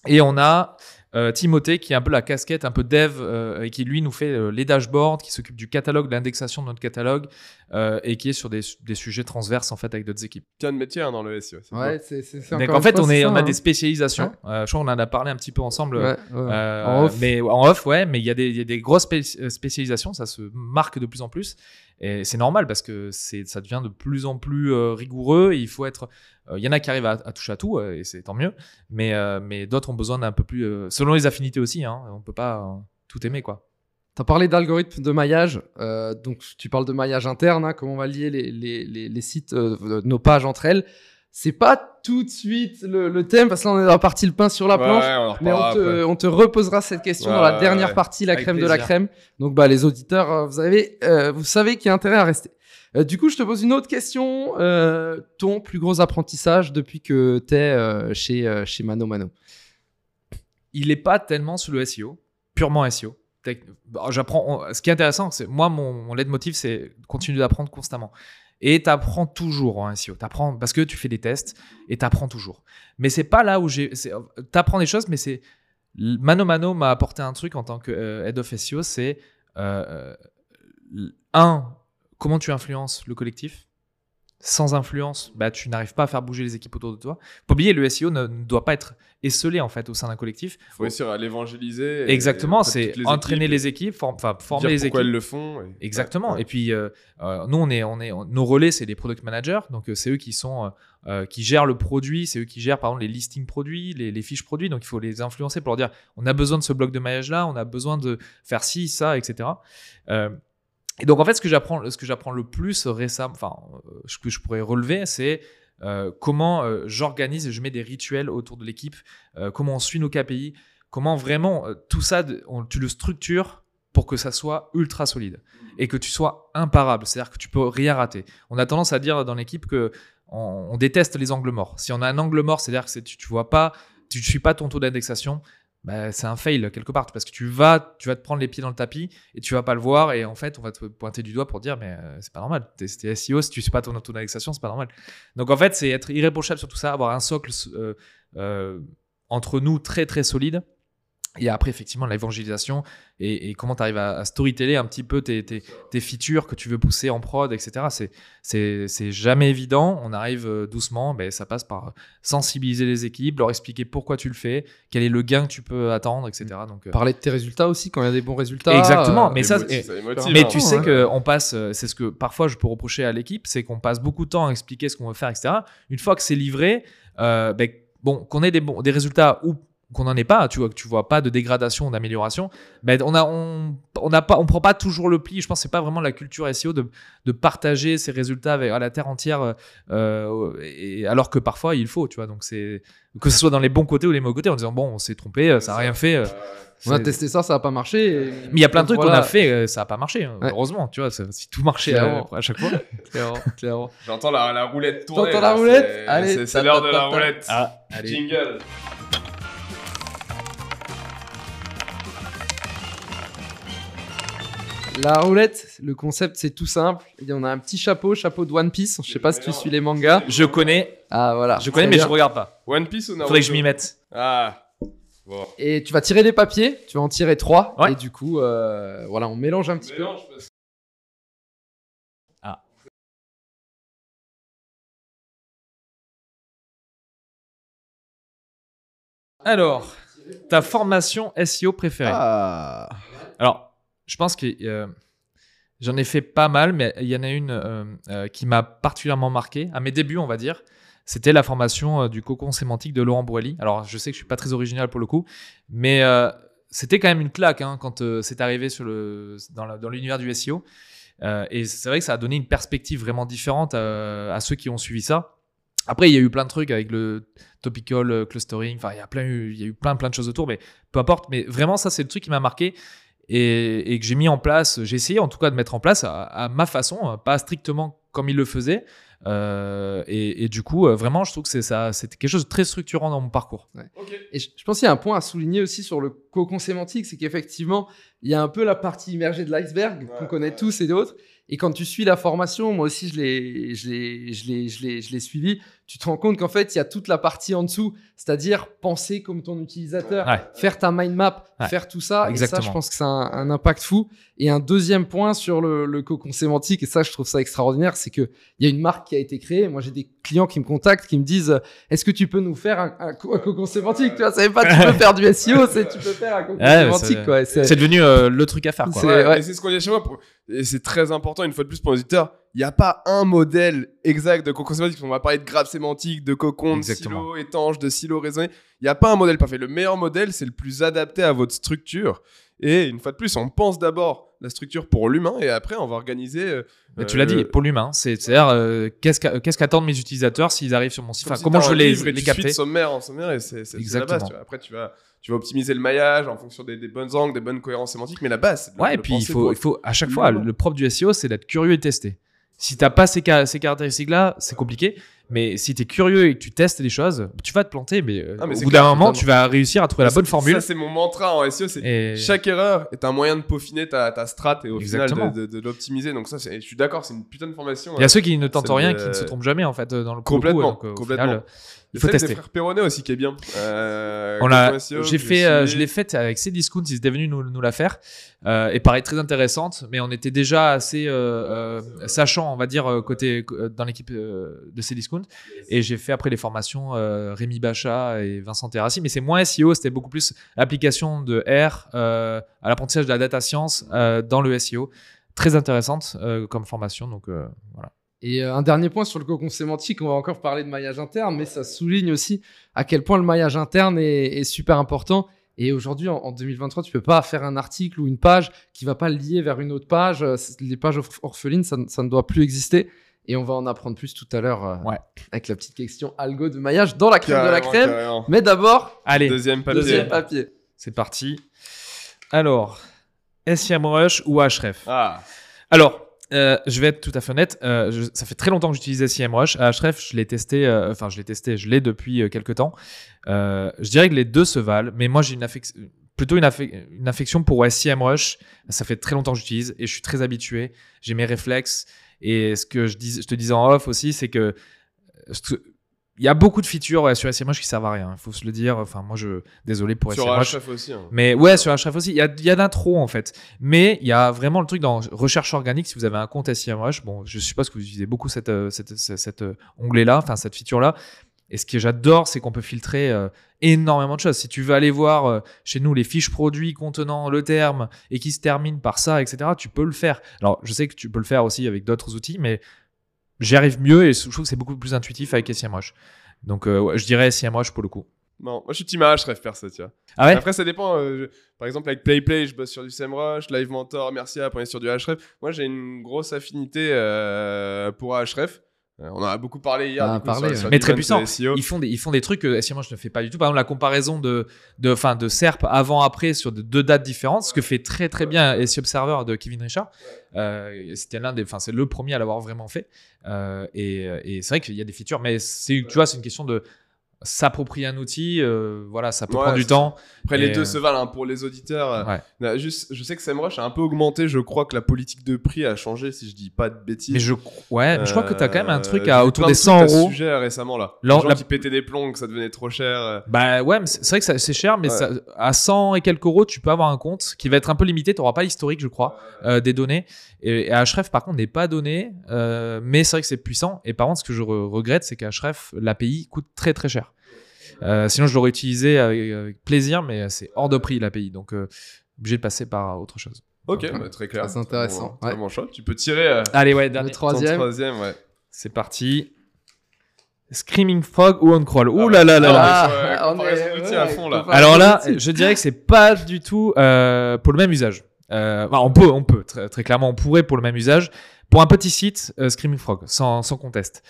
Et on a euh, Timothée qui est un peu la casquette un peu dev euh, et qui lui nous fait euh, les dashboards, qui s'occupe du catalogue, de l'indexation de notre catalogue euh, et qui est sur des, des sujets transverses en fait avec d'autres équipes. Tiens de métier hein, dans le SEO. Ouais, c'est c'est- c'est Donc encore en fait on, est, ça, on a hein. des spécialisations. Euh, je crois qu'on en a parlé un petit peu ensemble. Ouais, ouais. Euh, En off. Mais en off, ouais, mais il y, a des- il y a des grosses spé- spécialisations, ça se marque de plus en plus. Et c'est normal parce que c'est, ça devient de plus en plus euh, rigoureux. Et il faut être. euh, Il y en a qui arrivent à, à toucher à tout, euh, et c'est tant mieux. Mais, euh, mais d'autres ont besoin d'un peu plus. euh, selon les affinités aussi, hein, on peut pas euh, tout aimer, quoi. Tu as parlé d'algorithme de maillage. euh, donc, tu parles de maillage interne, hein, comment on va lier les, les, les, les sites, euh, nos pages entre elles. C'est pas tout de suite le, le thème, parce que là, on est dans la partie le pain sur la Ouais, planche. on Mais on te, on te reposera cette question Ouais, dans la dernière ouais. partie, la crème de la crème. Donc, bah, les auditeurs, euh, vous, avez, euh, vous savez qu'il y a intérêt à rester. Euh, du coup, je te pose une autre question. Euh, ton plus gros apprentissage depuis que tu es chez, euh, chez Mano Mano? Il n'est pas tellement sur le SEO, purement SEO. J'apprends. Ce qui est intéressant, c'est moi mon, mon leitmotiv, c'est continuer d'apprendre constamment. Et tu apprends toujours en SEO. T'apprends parce que tu fais des tests et tu apprends toujours. Mais c'est pas là où j'ai. Tu apprends des choses, mais c'est. Mano Mano m'a apporté un truc en tant que euh, head of SEO c'est. euh, euh, un, comment tu influences le collectif sans influence, bah, tu n'arrives pas à faire bouger les équipes autour de toi. Faut oublier, le SEO ne, ne doit pas être esselé en fait au sein d'un collectif. faut réussir à l'évangéliser. Exactement, c'est entraîner les équipes, form- former dire les pourquoi équipes. elles le font. et- Exactement. Ouais. Et puis euh, euh, nous, on est, on est, on- nos relais, c'est les product managers. Donc euh, c'est eux qui sont, qui gèrent le produit, c'est eux qui gèrent par exemple les listings produits, les, les fiches produits. Donc il faut les influencer pour leur dire, on a besoin de ce bloc de maillage là, on a besoin de faire ci, ça, etc. Et donc en fait, ce que j'apprends, ce que j'apprends le plus récemment, enfin, euh, ce que je pourrais relever, c'est euh, comment euh, j'organise et je mets des rituels autour de l'équipe, euh, comment on suit nos KPI, comment vraiment tout ça, on- tu le structures pour que ça soit ultra solide et que tu sois imparable, c'est-à-dire que tu peux rien rater. On a tendance à dire dans l'équipe que on, on déteste les angles morts. Si on a un angle mort, c'est-à-dire que tu, tu vois pas, tu ne suis pas ton taux d'indexation, bah, c'est un fail quelque part parce que tu vas, tu vas te prendre les pieds dans le tapis et tu vas pas le voir et en fait on va te pointer du doigt pour dire mais euh, c'est pas normal. T'es SEO si tu suis pas ton taux d'indexation, c'est pas normal. Donc en fait c'est être irréprochable sur tout ça, avoir un socle euh, euh, entre nous très très solide. Et après, effectivement, l'évangélisation et, et comment tu arrives à, à storyteller un petit peu tes, tes, tes features que tu veux pousser en prod, etc. C'est- jamais évident. On arrive euh, doucement. Ben, ça passe par sensibiliser les équipes, leur expliquer pourquoi tu le fais, quel est le gain que tu peux attendre, etc. Donc, euh, Parler de tes résultats aussi quand il y a des bons résultats. Exactement, euh, mais ça, et- motive, mais hein. tu sais ouais. que on passe, euh, c'est ce que parfois je peux reprocher à l'équipe, c'est qu'on passe beaucoup de temps à expliquer ce qu'on veut faire, etc. Une fois que c'est livré, euh, ben, bon, qu'on ait des, bons, des résultats ou qu'on n'en ait pas, tu vois, que tu vois pas de dégradation, d'amélioration, ben on a, on, on a pas, on prend pas toujours le pli. Je pense que c'est pas vraiment la culture SEO de, de partager ses résultats avec à la terre entière, euh, et, alors que parfois il faut, tu vois. Donc c'est que ce soit dans les bons côtés ou les mauvais côtés, en disant bon, on s'est trompé, ça a rien fait. euh, On a testé ça, ça n'a pas marché. et- mais il y a plein de trucs qu'on a fait, euh, ça a pas marché. hein. Ouais. Heureusement, tu vois, si tout marchait Clairement. à, à chaque fois. Clairement, clairement. J'entends la, la roulette tourner. T'entends là, la roulette Allez, c'est- ta, l'heure ta, de ta, la roulette. Ah, allez. Jingle. La roulette, le concept c'est tout simple. Il y en a un petit chapeau, chapeau de One Piece. Je sais pas si tu suis les mangas. Je connais, Ah voilà. je connais, mais bien. je regarde pas. One Piece ou Naruto? Faudrait que je m'y mette. Ah. Bon. Et tu vas tirer les papiers. Tu vas en tirer trois. Ouais. Et du coup, euh, voilà, on mélange un petit peu. Mélange, parce que- Alors, ta formation SEO préférée. Ah. Alors, je pense que euh, j'en ai fait pas mal, mais il y en a une euh, euh, qui m'a particulièrement marqué. À mes débuts, on va dire, c'était la formation du cocon sémantique de Laurent Boilly. Alors, je sais que je suis pas très original pour le coup, mais c'était quand même une claque hein, quand c'est arrivé dans l'univers du SEO. Et c'est vrai que ça a donné une perspective vraiment différente à, ceux qui ont suivi ça. Après, il y a eu plein de trucs avec le topical clustering. Enfin, il y a plein, il y a eu plein de choses autour, mais peu importe. Mais vraiment, ça, c'est le truc qui m'a marqué et, et que j'ai mis en place. J'ai essayé, en tout cas, de mettre en place à, à ma façon, hein, pas strictement comme il le faisait. Euh, et, et du coup, euh, vraiment, je trouve que c'est ça, c'était quelque chose de très structurant dans mon parcours. Et je, je pense qu'il y a un point à souligner aussi sur le cocon sémantique, c'est qu'effectivement, il y a un peu la partie immergée de l'iceberg qu'on connaît ouais. tous et d'autres. Et quand tu suis la formation, moi aussi je l'ai, je l'ai, je l'ai, je l'ai, je l'ai suivi, tu te rends compte qu'en fait, il y a toute la partie en dessous, c'est-à-dire penser comme ton utilisateur, Ouais. faire ta mind map, Ouais. faire tout ça. Et ça, Exactement. je pense que a un, un impact fou. Et un deuxième point sur le, le cocon sémantique, et ça, je trouve ça extraordinaire, c'est qu'il y a une marque qui a été créée. Moi, j'ai des clients qui me contactent, qui me disent Est-ce que tu peux nous faire un, un, un cocon sémantique? Tu vois, ça veut pas, tu peux faire du SEO, c'est tu peux faire un cocon Ouais, sémantique. c'est- c'est- C'est devenu euh, le truc à faire. Quoi. C'est- Ouais, ouais. et c'est ce qu'on dit fois. pour- Et c'est très important, une fois de plus, pour les auditeurs. Il n'y a pas un modèle exact de cocon sémantique. On va parler de grappe sémantique, de cocon, de silo étanche, de silo raisonné. Il n'y a pas un modèle parfait. Le meilleur modèle, c'est le plus adapté à votre structure. Et une fois de plus, on pense d'abord la structure pour l'humain et après, on va organiser. euh, Mais tu l'as euh, dit, pour l'humain, c'est- c'est-à-dire euh, qu'est-ce qu'a- qu'est-ce qu'attendent mes utilisateurs s'ils arrivent sur mon site? Enfin, si Comment je vais les, les tu capter? sommaire en sommaire et c'est la base. Exactement. tu vois. Après, tu vas, tu vas optimiser le maillage en fonction des, des bonnes angles, des bonnes cohérences sémantiques, mais la base, de Ouais, le et puis il faut, pour- il faut à chaque fois, l'humain. le propre du SEO, c'est d'être curieux et tester. Si t'as pas ces, ca- ces caractéristiques-là, c'est compliqué. Mais si tu es curieux et que tu testes des choses, tu vas te planter, mais, euh, Ah, mais au bout d'un moment, tu vas réussir à trouver la bonne formule. Ça, c'est mon mantra en SEO. C'est Et- chaque erreur est un moyen de peaufiner ta, ta strat et au Exactement. final de, de- de l'optimiser. Donc ça, je suis d'accord, c'est une putain de formation. Il y a euh, ceux qui ne tentent rien, de- qui ne se trompent jamais en fait dans le le coup, Complètement, donc, complètement. final, Il il faut des tester. frères Perronnet aussi qui est bien. Euh, On l'a, j'ai fait, euh, je l'ai faite avec Cdiscount, ils étaient venus nous, nous la faire, euh, et pareil très intéressante, mais on était déjà assez euh, euh, sachant, on va dire côté dans l'équipe euh, de Cdiscount, et j'ai fait après les formations euh, Rémi Bacha et Vincent Terrassi, mais c'est moins SEO, c'était beaucoup plus l'application de R euh, à l'apprentissage de la data science euh, dans le SEO, très intéressante euh, comme formation, donc euh, voilà. Et euh, un dernier point sur le cocon sémantique, on va encore parler de maillage interne, mais ça souligne aussi à quel point le maillage interne est, est super important. Et aujourd'hui, en, en 2023, tu peux pas faire un article ou une page qui va pas le lier vers une autre page. Euh, Les pages orph- orphelines, ça, ne- ça ne doit plus exister. Et on va en apprendre plus tout à l'heure euh, Ouais. avec la petite question algo de maillage dans la crème de la crème. carrément. Mais d'abord, Allez, Deuxième papier. deuxième papier. c'est parti. Alors, SEMrush ou Ahref Ah, Alors, euh, je vais être tout à fait honnête. euh, ça fait très longtemps que j'utilise SEMrush. À Ahref, je l'ai testé. euh, Enfin, je l'ai testé. Je l'ai depuis quelques temps. Je dirais que les deux se valent, mais moi j'ai plutôt une, affe- une affection pour SEMrush. Ça fait très longtemps que j'utilise et je suis très habitué. J'ai mes réflexes. Et ce que je, te disais en off aussi, c'est que il y a beaucoup de features ouais, sur SEMrush qui servent à rien. Il faut se le dire. Enfin, moi, je désolé pour sur SEMrush. HF aussi. hein. Mais ouais, sur Href aussi, il y a, y a d'intro en fait. Mais il y a vraiment le truc dans recherche organique. Si vous avez un compte SEMrush, bon, je suppose que vous utilisez beaucoup cette, euh, cette, cette, cette, euh, onglet-là, enfin cette feature-là. Et ce que j'adore, c'est qu'on peut filtrer euh, énormément de choses. Si tu veux aller voir euh, chez nous les fiches produits contenant le terme et qui se terminent par ça, etc., tu peux le faire. Alors, je sais que tu peux le faire aussi avec d'autres outils, mais j'y arrive mieux et je trouve que c'est beaucoup plus intuitif avec SEMrush. Donc, euh, ouais, je dirais SEMrush pour le coup. Non, moi je suis team HRF perso, tu vois. Ah ouais? Après, ça dépend. euh, je- Par exemple, avec PlayPlay, je bosse sur du SEMrush. Live Mentor, merci à on est sur du HRF. Moi, j'ai une grosse affinité euh, pour HRF. Euh, on en a beaucoup parlé hier. Ah, du coup, parlé, sur- ouais. sur Mais très puissant. SEO. ils font des, ils font des trucs que SEMrush ne fait pas du tout. Par exemple, la comparaison de, de, fin, de SERP avant-après sur de- deux dates différentes, ce que fait très très bien SEO Observer de Kevin Richard. Euh, c'était l'un des, enfin, c'est le premier à l'avoir vraiment fait. Euh, et et c'est vrai qu'il y a des features, mais c'est, tu vois, c'est une question de s'approprier un outil. euh, voilà, ça peut Ouais, prendre du temps. Après, les deux euh, se valent hein, pour les auditeurs. euh, Ouais. là, juste, je sais que SEMrush a un peu augmenté. Je crois que la politique de prix a changé, si je dis pas de bêtises. Mais je, ouais, mais je crois que tu as quand même un Euh, truc à autour des de trucs 100 à ce euros. sujet euh, récemment là. Les gens la- qui pétaient des plombs, que ça devenait trop cher. euh. Bah ouais, c'est vrai que c'est cher, mais Ouais. ça- à 100 et quelques euros, tu peux avoir un compte qui va être un peu limité. Tu n'auras pas l'historique, je crois, euh, des données. Et, et Href, par contre, n'est pas donné, euh, mais c'est vrai que c'est puissant. Et par contre, ce que je re- regrette, c'est qu'Href, l'API, coûte très très cher. Euh, sinon, je l'aurais utilisé avec, avec plaisir, mais c'est hors de prix l'API. Donc, euh, obligé de passer par autre chose. Ok, Ouais. bah, très clair. Très intéressant, Très ouais. bon choix. Tu peux tirer euh, Allez, ouais, Le dernier. ton troisième. troisième, ouais. C'est parti. Screaming Frog ou On Crawl? Ouh là là là là. Ah, Ah, Alors là, je dirais que c'est pas du tout euh, pour le même usage. Euh, enfin, on peut, on peut très, très clairement, on pourrait pour le même usage. Pour un petit site, euh, Screaming Frog, sans, sans conteste.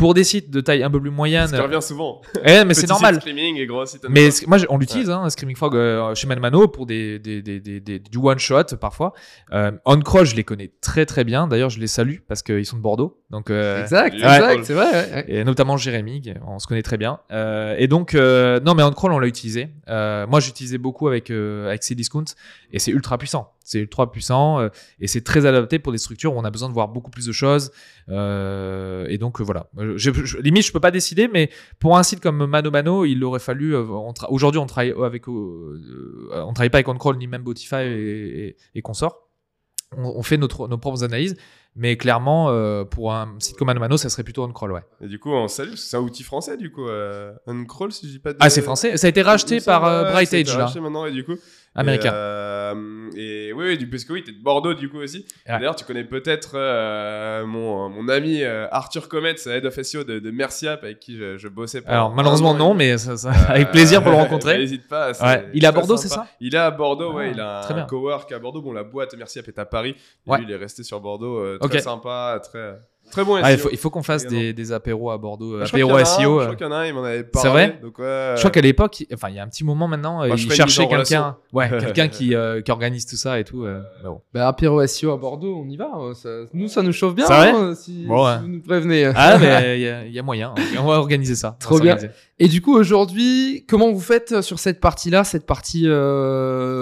Pour des sites de taille un peu plus moyenne, qui revient souvent. eh, mais c'est normal. et gros site Mais moi, on l'utilise, hein, Screaming Frog euh, chez Manmano pour des, des, des, des, des- du one shot parfois. Euh, On je les connais très très bien. D'ailleurs, je les salue parce qu'ils sont de Bordeaux, donc euh, Exact, Ouais. exact, c'est vrai. ouais, ouais. et notamment Jérémy, on se connaît très bien. Euh, et donc, euh, non, mais OnCrawl, on l'a utilisé. Euh, moi, j'utilisais beaucoup avec, euh, avec Cdiscount et c'est ultra puissant. C'est ultra puissant euh, et c'est très adapté pour des structures où on a besoin de voir beaucoup plus de choses. Euh, et donc, voilà. Je, je- limite, je peux pas décider, mais pour un site comme Mano Mano, il aurait fallu. Aujourd'hui, on travaille avec, on travaille pas avec OnCrawl ni même Botify et, et, et consorts. On, on fait notre, nos propres analyses, mais clairement, euh, pour un site comme Mano ça serait plutôt OnCrawl, ouais. Et du coup, on salue, c'est un outil français, du coup. Euh, Uncrawl, si je dis pas de. Ah, c'est français. Ça a été racheté par euh, Bright ça a été Age, là. racheté maintenant, et du coup. Américain. Et, euh, et oui, oui, du, parce que oui, t'es de Bordeaux, du coup aussi. Ouais. D'ailleurs, tu connais peut-être euh, mon, mon ami euh, Arthur Comet, Head of SEO de, de Merciap, avec qui je, je bossais. Alors, malheureusement, non, mais ça, ça- avec plaisir pour le rencontrer. N'hésite pas. Ouais. Il est à Bordeaux, c'est ça Il est à Bordeaux, ouais. Ah, il a un cowork à Bordeaux. Bon, la boîte Merciap est à Paris. Et Ouais. lui, il est resté sur Bordeaux. très sympa, très, très bon SEO. Ah, il, faut, il faut qu'on fasse des, des apéros à Bordeaux, en apéros un, SEO. Je euh. crois qu'il y en a un, il m'en avait parlé. C'est vrai donc, ouais, Je crois qu'à l'époque, il- enfin, il y a un petit moment maintenant, euh, Bah, je il cherchait quelqu'un, ouais, quelqu'un qui, euh, qui organise tout ça et tout. euh, mais bon. Bah, apéro SEO à Bordeaux, on y va. hein, ça- nous, ça nous chauffe bien. C'est vrai hein, si, Bon, si vous nous prévenez. Ah, mais il y, a- il y a moyen. On va organiser ça. Trop bien. Et du coup, aujourd'hui, comment vous faites sur cette partie-là, cette partie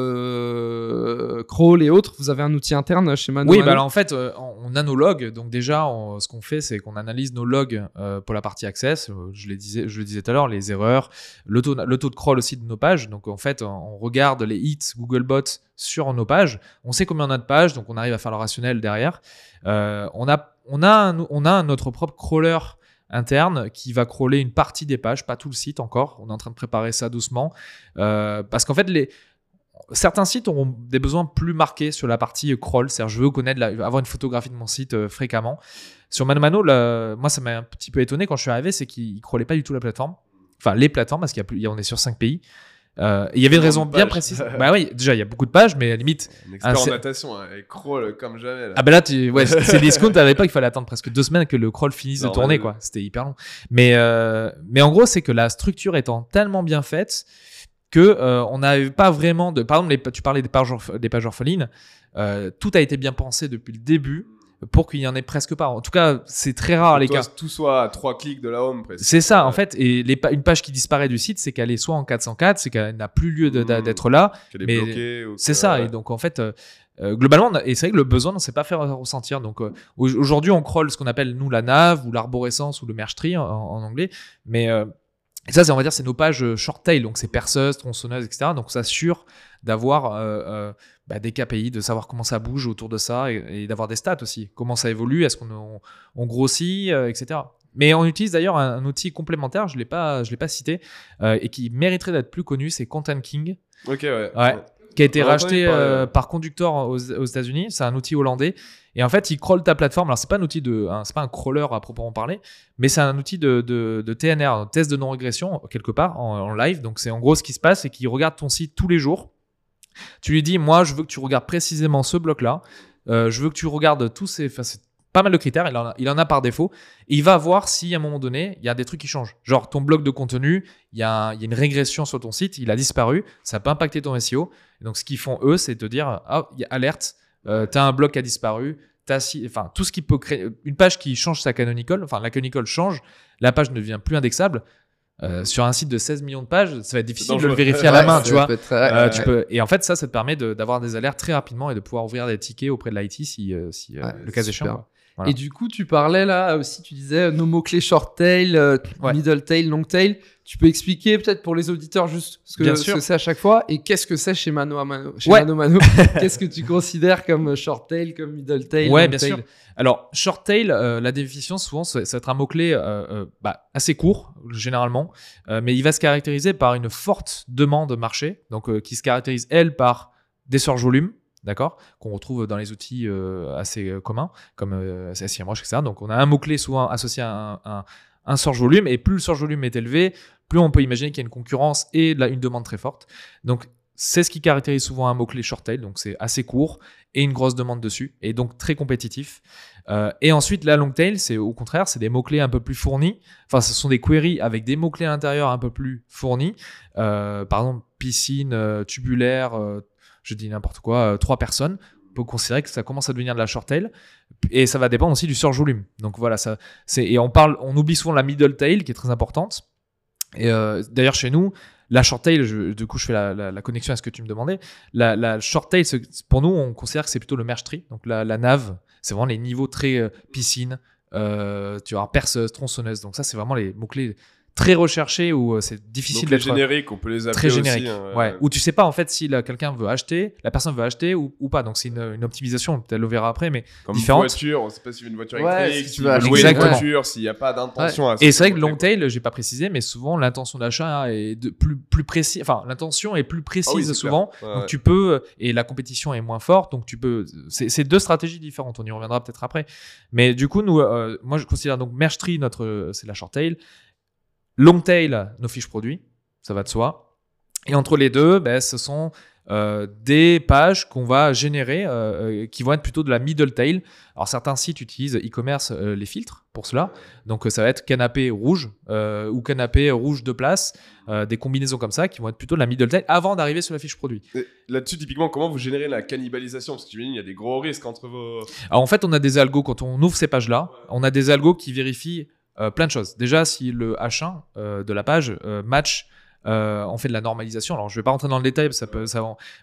euh, crawl et autres? Vous avez un outil interne chez Mano Oui, bah alors en fait, euh, on on a nos logs. Donc déjà, on- ce qu'on fait, c'est qu'on analyse nos logs euh, pour la partie access. Euh, Je, les disais, je le disais tout à l'heure, les erreurs, le taux, de crawl aussi de nos pages. Donc en fait, on regarde les hits Googlebot sur nos pages. On sait combien on a de pages, donc on arrive à faire le rationnel derrière. Euh, on, a, on, a on a notre propre crawler interne qui va crawler une partie des pages, pas tout le site encore. On est en train de préparer ça doucement. Parce qu'en fait, les, certains sites auront des besoins plus marqués sur la partie crawl. C'est-à-dire, je veux connaître, la- avoir une photographie de mon site euh, fréquemment. Sur Mano Mano, moi, ça m'a un petit peu étonné quand je suis arrivé, c'est qu'il ne crawlait pas du tout la plateforme. Enfin, les plateformes, parce qu'il y a plus, il y a- on est sur 5 pays. Euh, il y avait une raison bien précise. bah oui, déjà, il y a beaucoup de pages, mais à la limite. Un expert en natation, hein, et crawl comme jamais. Là. Ah ben là, tu, ouais, c'est discount. À l'époque, il fallait attendre presque deux semaines que le crawl finisse de tourner, quoi. C'était hyper long. Mais, euh, mais en gros, c'est que la structure étant tellement bien faite que euh, on n'avait pas vraiment de. Par exemple, les- tu parlais des pages, des pages orphelines. euh, tout a été bien pensé depuis le début pour qu'il y en ait presque pas. En tout cas, c'est très rare les Toi, cas. Tout soit à trois clics de la home presque. C'est ça, en fait. Et les une page qui disparaît du site, c'est qu'elle est soit en 404, c'est qu'elle n'a plus lieu de- Mhm. d'être là, qu'elle est mais bloquée c'est ça. Et donc, en fait, euh, globalement, et c'est vrai que le besoin, on ne s'est pas fait ressentir. Donc, euh, au- aujourd'hui, on crawl ce qu'on appelle, nous, la nav ou l'arborescence ou le merge tree en, en anglais. Mais euh, et ça, c'est, on va dire, c'est nos pages euh, short tail. Donc, c'est perceuse, tronçonneuse, etc. Donc, on s'assure d'avoir euh, euh, bah, des KPI, de savoir comment ça bouge autour de ça et, et d'avoir des stats aussi. Comment ça évolue, est-ce qu'on on, on grossit, euh, etc. Mais on utilise d'ailleurs un, un outil complémentaire, je ne l'ai pas, je l'ai pas cité, et qui mériterait d'être plus connu, c'est Content King Ok, ouais. Ouais. Qui a été racheté euh, par Conductor aux, aux États-Unis. C'est un outil hollandais. Et en fait, il crawl ta plateforme. Alors, c'est pas un outil de, un- c'est pas un crawler à proprement parler, mais c'est un outil de, de, de TNR, test de non-régression quelque part en, en live. Donc, c'est en gros ce qui se passe, c'est qu'il regarde ton site tous les jours. Tu lui dis, moi, je veux que tu regardes précisément ce bloc-là. Euh, je veux que tu regardes tous ces, enfin, c'est pas mal de critères. Il en a, il en a par défaut. Et il va voir si à un moment donné, il y a des trucs qui changent. Genre, ton bloc de contenu, il y, a un- il y a une régression sur ton site, il a disparu, ça peut impacter ton SEO. Et donc, ce qu'ils font, eux, c'est te dire Ah, il y a alerte, euh, tu as un bloc qui a disparu, enfin, tout ce qui peut créer. Une page qui change sa canonical, enfin, la canonical change, la page ne devient plus indexable. Euh, sur un site de 16 millions de pages, ça va être difficile de le vérifier à la main, tu vois. peut être- ouais, Euh, ouais. tu peux... Et en fait, ça, ça te permet de- d'avoir des alertes très rapidement et de pouvoir ouvrir des tickets auprès de l'IT si, euh, si le cas échéant. Voilà. Et du coup, tu parlais là aussi, tu disais nos mots-clés short tail, euh, Ouais. middle tail, long tail. Tu peux expliquer peut-être pour les auditeurs juste ce que ce c'est à chaque fois et qu'est-ce que c'est chez Mano à Mano. Chez Ouais. Mano Mano, qu'est-ce que tu considères comme short tail, comme middle tail, Ouais, long bien tail sûr. Alors, short tail, euh, la définition, souvent, ça va être un mot-clé euh, euh, bah, assez court, généralement, euh, mais il va se caractériser par une forte demande marché, donc euh, qui se caractérise, elle, par des surges volumes, d'accord, qu'on retrouve dans les outils euh, assez euh, communs, comme euh, SEMrush, etc. Donc, on a un mot-clé souvent associé à un, un- un volume. Et plus le search volume est élevé, plus on peut imaginer qu'il y a une concurrence et là, une demande très forte. Donc, c'est ce qui caractérise souvent un mot-clé short tail. Donc, c'est assez court et une grosse demande dessus. Et donc, très compétitif. Euh, et ensuite, la long tail, c'est au contraire, c'est des mots-clés un peu plus fournis. Enfin, ce sont des queries avec des mots-clés à l'intérieur un peu plus fournis. Par exemple, piscine, tubulaire, je dis n'importe quoi, trois personnes. On peut considérer que ça commence à devenir de la short tail. Et ça va dépendre aussi du search volume. Donc voilà, ça, c'est, et on parle, on oublie souvent la middle tail qui est très importante. Et d'ailleurs, chez nous, la short tail, du coup, je fais la, connexion à ce que tu me demandais. La, short tail, pour nous, on considère que c'est plutôt le merge tree, donc la, nave. C'est vraiment les niveaux très euh, piscine. Euh, tu vois, perceuse, tronçonneuse. Donc ça, c'est vraiment les mots clés très recherché ou euh, c'est difficile d'être générique, on peut les appeler très générique. Aussi, hein, ouais. Où tu sais pas en fait si quelqu'un veut acheter, la personne veut acheter ou, ou pas. Donc c'est une, une, optimisation, peut-être le verra après, mais Comme différente. Une voiture, on sait pas si une voiture électrique, si tu veux louer une voiture, s'il n'y a pas d'intention. Ouais. Et c'est vrai que long tail, j'ai pas précisé, mais souvent l'intention d'achat est de plus plus précis. Enfin, l'intention est plus précise ah oui, souvent. donc tu peux et la compétition est moins forte, donc tu peux. C'est deux stratégies différentes. On y reviendra peut-être après. Mais du coup, nous, euh, moi, je considère donc merge tree notre, c'est la short tail. Long tail, nos fiches produits, ça va de soi. Et entre les deux, ben, ce sont euh, des pages qu'on va générer euh, euh, qui vont être plutôt de la middle tail. Alors certains sites utilisent e-commerce les filtres pour cela. Donc ça va être canapé rouge ou canapé rouge de place, des combinaisons comme ça qui vont être plutôt de la middle tail avant d'arriver sur la fiche produit. Là-dessus, typiquement, comment vous générez la cannibalisation? Parce que tu dis, il y a des gros risques entre vos. Alors en fait, on a des algos quand on ouvre ces pages-là, on a des algos qui vérifient plein de choses. Déjà, si le H1 euh, de la page euh, match on fait de la normalisation. Alors, je ne vais pas rentrer dans le détail,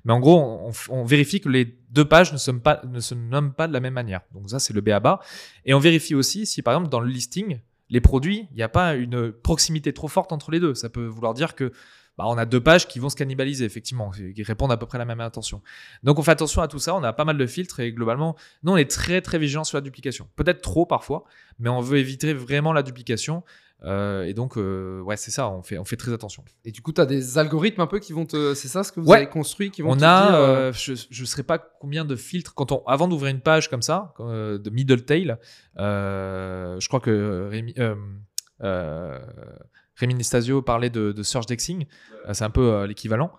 mais en gros, on, vérifie que les deux pages ne, se nomment pas de la même manière. Donc, ça, c'est le B à bas. Et on vérifie aussi si, par exemple, dans le listing, les produits, il n'y a pas une proximité trop forte entre les deux. Ça peut vouloir dire que bah, on a deux pages qui vont se cannibaliser, effectivement, qui répondent à peu près à la même intention. Donc on fait attention à tout ça, on a pas mal de filtres et globalement, nous on est très très vigilant sur la duplication. Peut-être trop parfois, mais on veut éviter vraiment la duplication. Euh, et donc, euh, ouais, c'est ça, on fait, on fait très attention. Et du coup, tu as des algorithmes un peu qui vont te. C'est ça ce que vous avez construit qui vont On a, euh, je ne sais pas combien de filtres. Quand on, avant d'ouvrir une page comme ça, de middle tail, je crois que Rémi. Rémi Nestasio parlait de, de search dexing, euh, c'est un peu euh, l'équivalent.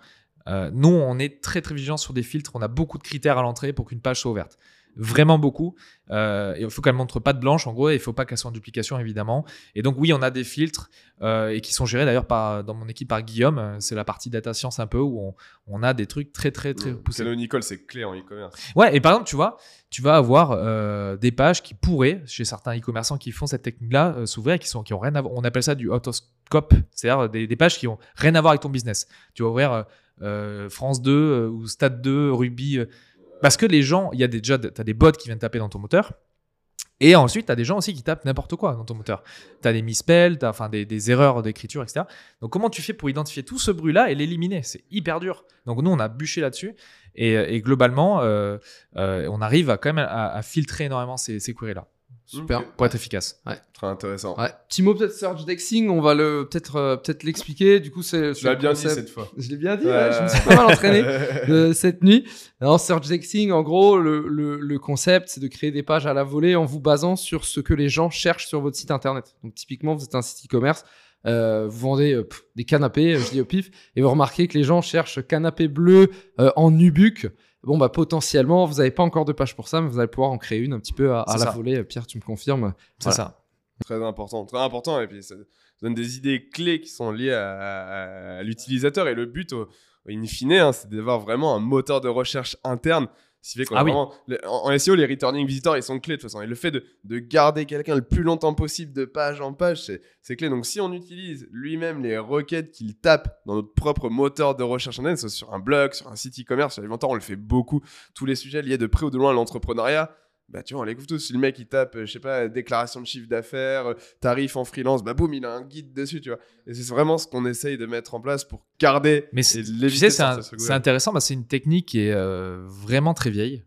Euh, nous, on est très très vigilant sur des filtres, on a beaucoup de critères à l'entrée pour qu'une page soit ouverte vraiment beaucoup. Euh, il faut qu'elle montre pas de blanche en gros, et il faut pas qu'elle soit en duplication évidemment. Et donc oui, on a des filtres euh, et qui sont gérés d'ailleurs par dans mon équipe par Guillaume. C'est la partie data science un peu où on, on a des trucs très très très poussés. Nicole, c'est clé en e-commerce. Ouais, et par exemple, tu vois, tu vas avoir euh, des pages qui pourraient, chez certains e-commerçants qui font cette technique-là, s'ouvrir, qui sont qui ont rien à voir. On appelle ça du autoscope, c'est-à-dire des, des, pages qui ont rien à voir avec ton business. Tu vas ouvrir France 2 ou Stade 2, Rugby parce que les gens, il y a déjà, tu as des bots qui viennent taper dans ton moteur. Et ensuite, tu as des gens aussi qui tapent n'importe quoi dans ton moteur. Tu as des misspells, tu enfin, des, erreurs d'écriture, etc. Donc, comment tu fais pour identifier tout ce bruit-là et l'éliminer? C'est hyper dur. Donc, nous, on a bûché là-dessus. Et, globalement, euh, euh, on arrive quand même à, filtrer énormément ces, ces queries-là. Super. Pour être efficace. Ouais. Très intéressant. Ouais. Petit mot peut-être Search Dexing, on va le peut-être euh, peut-être l'expliquer. Du coup, c'est. Tu l'as bien dit cette fois. Je l'ai bien dit. je me suis pas mal entraîné euh, cette nuit. Alors Search Dexing, en gros, le, le, le concept, c'est de créer des pages à la volée en vous basant sur ce que les gens cherchent sur votre site internet. Donc typiquement, vous êtes un site e-commerce. Euh, vous vendez euh, des canapés, je dis au pif, et vous remarquez que les gens cherchent canapé bleu en nubuck bon, bah, potentiellement, vous n'avez pas encore de page pour ça, mais vous allez pouvoir en créer une un petit peu à, la volée. Pierre, tu me confirmes C'est ça. Très important, très important. Et puis, ça donne des idées clés qui sont liées à, l'utilisateur. Et le but, in fine, hein, c'est d'avoir vraiment un moteur de recherche interne ah en, SEO, les returning visitors, ils sont clés de toute façon. Et le fait de, de garder quelqu'un le plus longtemps possible de page en page, c'est clé. Donc si on utilise lui-même les requêtes qu'il tape dans notre propre moteur de recherche en soit sur un blog, sur un site e-commerce, sur l'inventaire, on le fait beaucoup. Tous les sujets liés de près ou de loin à l'entrepreneuriat, bah tu vois, on les tous. Si le mec il tape, euh, je sais pas, déclaration de chiffre d'affaires, euh, tarif en freelance, bah boum, il a un guide dessus, tu vois. Et c'est vraiment ce qu'on essaye de mettre en place pour garder. Mais c'est, tu sais, c'est, intéressant, bah, c'est une technique qui est euh, vraiment très vieille.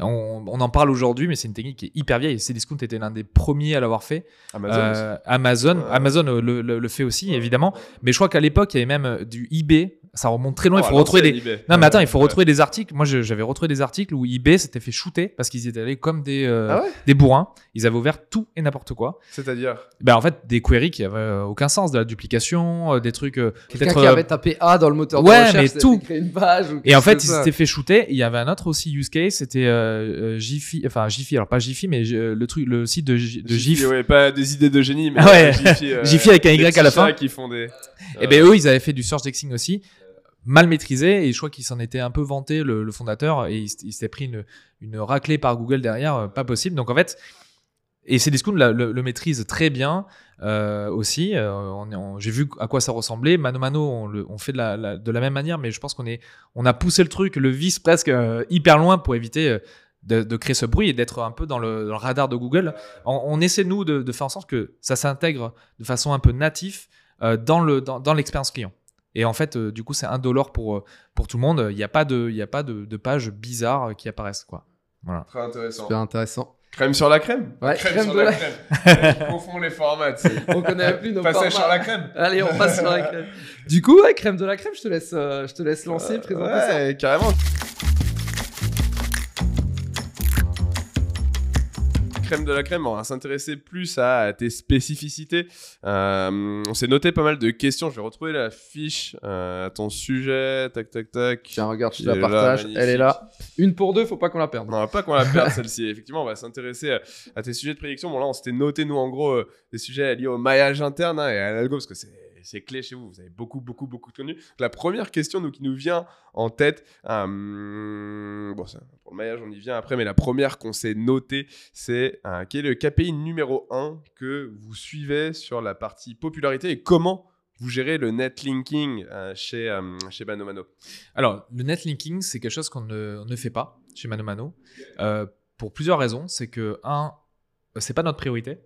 On, en parle aujourd'hui, mais c'est une technique qui est hyper vieille. Cdiscount était l'un des premiers à l'avoir fait. Amazon, Amazon, Amazon le, le, fait aussi, évidemment. Mais je crois qu'à l'époque, il y avait même du eBay ça remonte très loin. il Oh, faut retrouver des. Non, mais attends, il faut Ouais. retrouver des articles. Moi, j'avais retrouvé des articles où eBay s'était fait shooter parce qu'ils étaient allés comme des, euh, Ah ouais des bourrins. Ils avaient ouvert tout et n'importe quoi. C'est-à-dire Ben, en fait, des queries qui avaient euh, aucun sens, de la duplication, euh, des trucs. euh, Quelqu'un peut-être, qui avait tapé A dans le moteur de Ouais, recherche, mais tout. fait créer une page. ou Et en fait, ils s'étaient fait shooter. Il y avait un autre aussi use case, c'était Jiffy, enfin Jiffy, alors pas Jiffy, mais euh, le truc, le site de, Jiffy, ouais, pas des idées de génie, mais Ah ouais. euh, Jiffy, Jiffy avec un Y à la fin. qui font des. Et ben eux, ils avaient fait du search indexing aussi, mal maîtrisé, et je crois qu'ils s'en étaient un peu vanté le, fondateur, et il, il s'était pris une, une raclée par Google derrière, euh, pas possible. Donc en fait, et Cdiscount le, le, maîtrise très bien euh, aussi. euh, J'ai vu à quoi ça ressemblait. Mano Mano, on, on fait de la, de la même manière, mais je pense qu'on on a poussé le truc, le vice presque hyper loin pour éviter. de, créer ce bruit et d'être un peu dans le, radar de Google. On, essaie, nous, de, faire en sorte que ça s'intègre de façon un peu natif dans le dans l'expérience client. Et en fait, euh, du coup, c'est indolore pour, euh, pour tout le monde. Il n'y a pas de, il y a pas de, de pages bizarres euh, qui apparaissent. Quoi. Voilà. Très intéressant. Super intéressant. Crème sur la crème Ouais, crème, crème sur de la, la- crème. Je confonds les formats. On connaît plus nos Passage formats. sur la crème. Allez, on passe sur la crème. Du coup, ouais, crème de la crème, je te laisse, euh, je te laisse lancer, présenter ça. Ouais, carrément. Crème de la crème, on va s'intéresser plus à tes spécificités. Euh, on s'est noté pas mal de questions. Je vais retrouver la fiche, euh, ton sujet, tac tac tac. Tiens, regarde, je te la là, partage. Elle est là. Une pour deux, faut pas qu'on la perde. Non, pas qu'on la perde celle-ci. Effectivement, on va s'intéresser à, à tes sujets de prédiction. Bon, là, on s'était noté, nous, en gros, euh, des sujets liés au maillage interne hein, et à l'algo, parce que c'est. C'est clé chez vous, vous avez beaucoup, beaucoup, beaucoup de contenu. Donc, La première question nous, qui nous vient en tête, euh, bon, pour le maillage, on y vient après, mais la première qu'on s'est notée, c'est euh, quel est le KPI numéro 1 que vous suivez sur la partie popularité et comment vous gérez le netlinking euh, chez, euh, chez Mano Mano? Alors, le netlinking, c'est quelque chose qu'on ne, ne fait pas chez Mano Mano. euh, pour plusieurs raisons. C'est que, un, c'est pas notre priorité.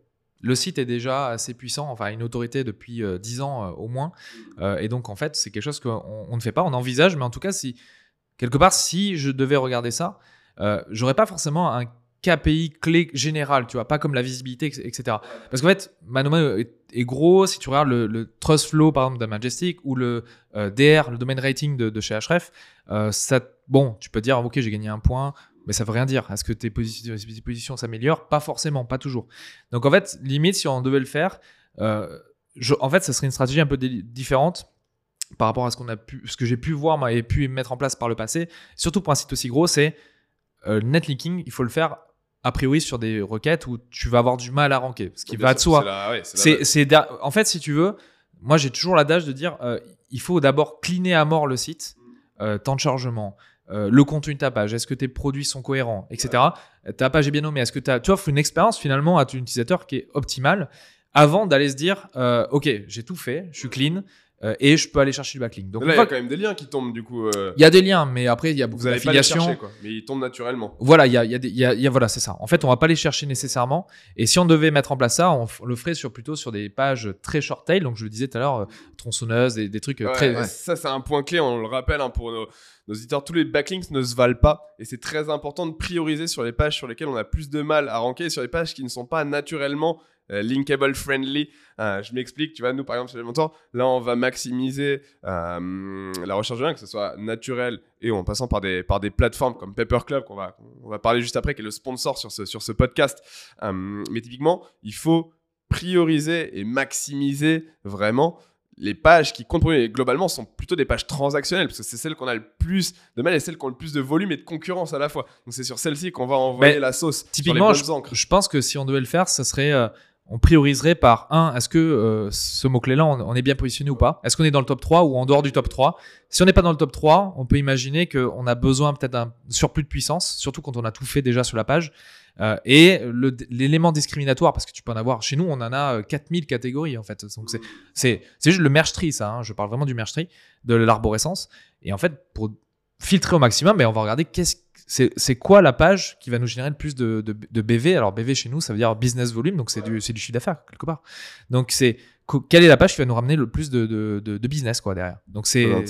Le site est déjà assez puissant, enfin une autorité depuis euh, 10 ans euh, au moins. Euh, et donc, en fait, c'est quelque chose qu'on on ne fait pas. On envisage, mais en tout cas, si quelque part, si je devais regarder ça, euh, j'aurais pas forcément un KPI clé général, tu vois, pas comme la visibilité, etc. Parce qu'en fait, Mano Mano est, est gros. Si tu regardes le, Trust Flow, par exemple, de Majestic, ou le DR, le Domain Rating de, de chez Href, ça, bon, tu peux dire, ok, j'ai gagné un point, mais ça veut rien dire. Est-ce que tes positions, tes positions s'améliorent? Pas forcément, pas toujours. Donc en fait, limite, si on devait le faire, euh, je- en fait, ça serait une stratégie un peu différente par rapport à ce qu'on a pu, ce que j'ai pu voir moi, et pu mettre en place par le passé. Surtout pour un site aussi gros, c'est euh, netlinking. Il faut le faire a priori sur des requêtes où tu vas avoir du mal à ranker, ce qui Bien va de soi. c'est ouais, en fait, si tu veux, moi j'ai toujours l'adage de dire euh, il faut d'abord cleaner à mort le site, euh, temps de chargement, euh, le contenu de ta page, est-ce que tes produits sont cohérents, etc. Ta page est bien nommée, est-ce que tu offres une expérience finalement à ton utilisateur qui est optimale avant d'aller se dire euh, ok, j'ai tout fait, je suis clean euh, et je peux aller chercher du backlink. Donc, là, il y a quand même des liens qui tombent du coup. euh, il y a des liens, mais après, il y a beaucoup d'affiliations. Mais ils tombent naturellement. Voilà, il y a, y a des- y a- il y a- voilà, c'est ça. En fait, on va pas les chercher nécessairement. Et si on devait mettre en place ça, on, le ferait sur plutôt sur des pages très short tail. Donc, je le disais tout à l'heure, euh, tronçonneuse, des, des trucs Ouais, très. ouais, Ça, c'est un point clé, on le rappelle hein, pour nos, nos auditeurs. Tous les backlinks ne se valent pas. Et c'est très important de prioriser sur les pages sur lesquelles on a plus de mal à ranker et sur les pages qui ne sont pas naturellement linkable friendly. Euh, je m'explique, tu vois, nous par exemple chez les montants, là on va maximiser euh, la recherche de liens, que ce soit naturel et en passant par des, par des plateformes comme Paperclub, qu'on va, on va parler juste après, qui est le sponsor sur ce, sur ce podcast. Euh, mais typiquement, il faut prioriser et maximiser vraiment les pages qui comptent et globalement, sont plutôt des pages transactionnelles, parce que c'est celles qu'on a le plus de mal et celles qui ont le plus de volume et de concurrence à la fois. Donc c'est sur celles-ci qu'on va envoyer Mais la sauce. Typiquement, sur les je, bonnes encres. je pense que si on devait le faire, ça serait. euh, on prioriserait par un, est-ce que euh, ce mot-clé-là, on, est bien positionné ou pas? Est-ce qu'on est dans le top 3 ou en dehors du top 3 Si on n'est pas dans le top 3, on peut imaginer qu'on a besoin peut-être d'un surplus de puissance, surtout quand on a tout fait déjà sur la page. Euh, et l'élément discriminatoire, parce que tu peux en avoir, chez nous, on en a euh, 4000 catégories en fait. Donc c'est- juste le merge tree, ça. hein. Je parle vraiment du merge tree, de l'arborescence. Et en fait, pour filtrer au maximum, ben, on va regarder qu'est-ce c'est c'est quoi la page qui va nous générer le plus de, de, de BV Alors BV chez nous, ça veut dire business volume, donc c'est du, c'est du chiffre d'affaires quelque part. Donc c'est quelle est la page qui va nous ramener le plus de, de, de- business quoi derrière. Donc c'est ouais.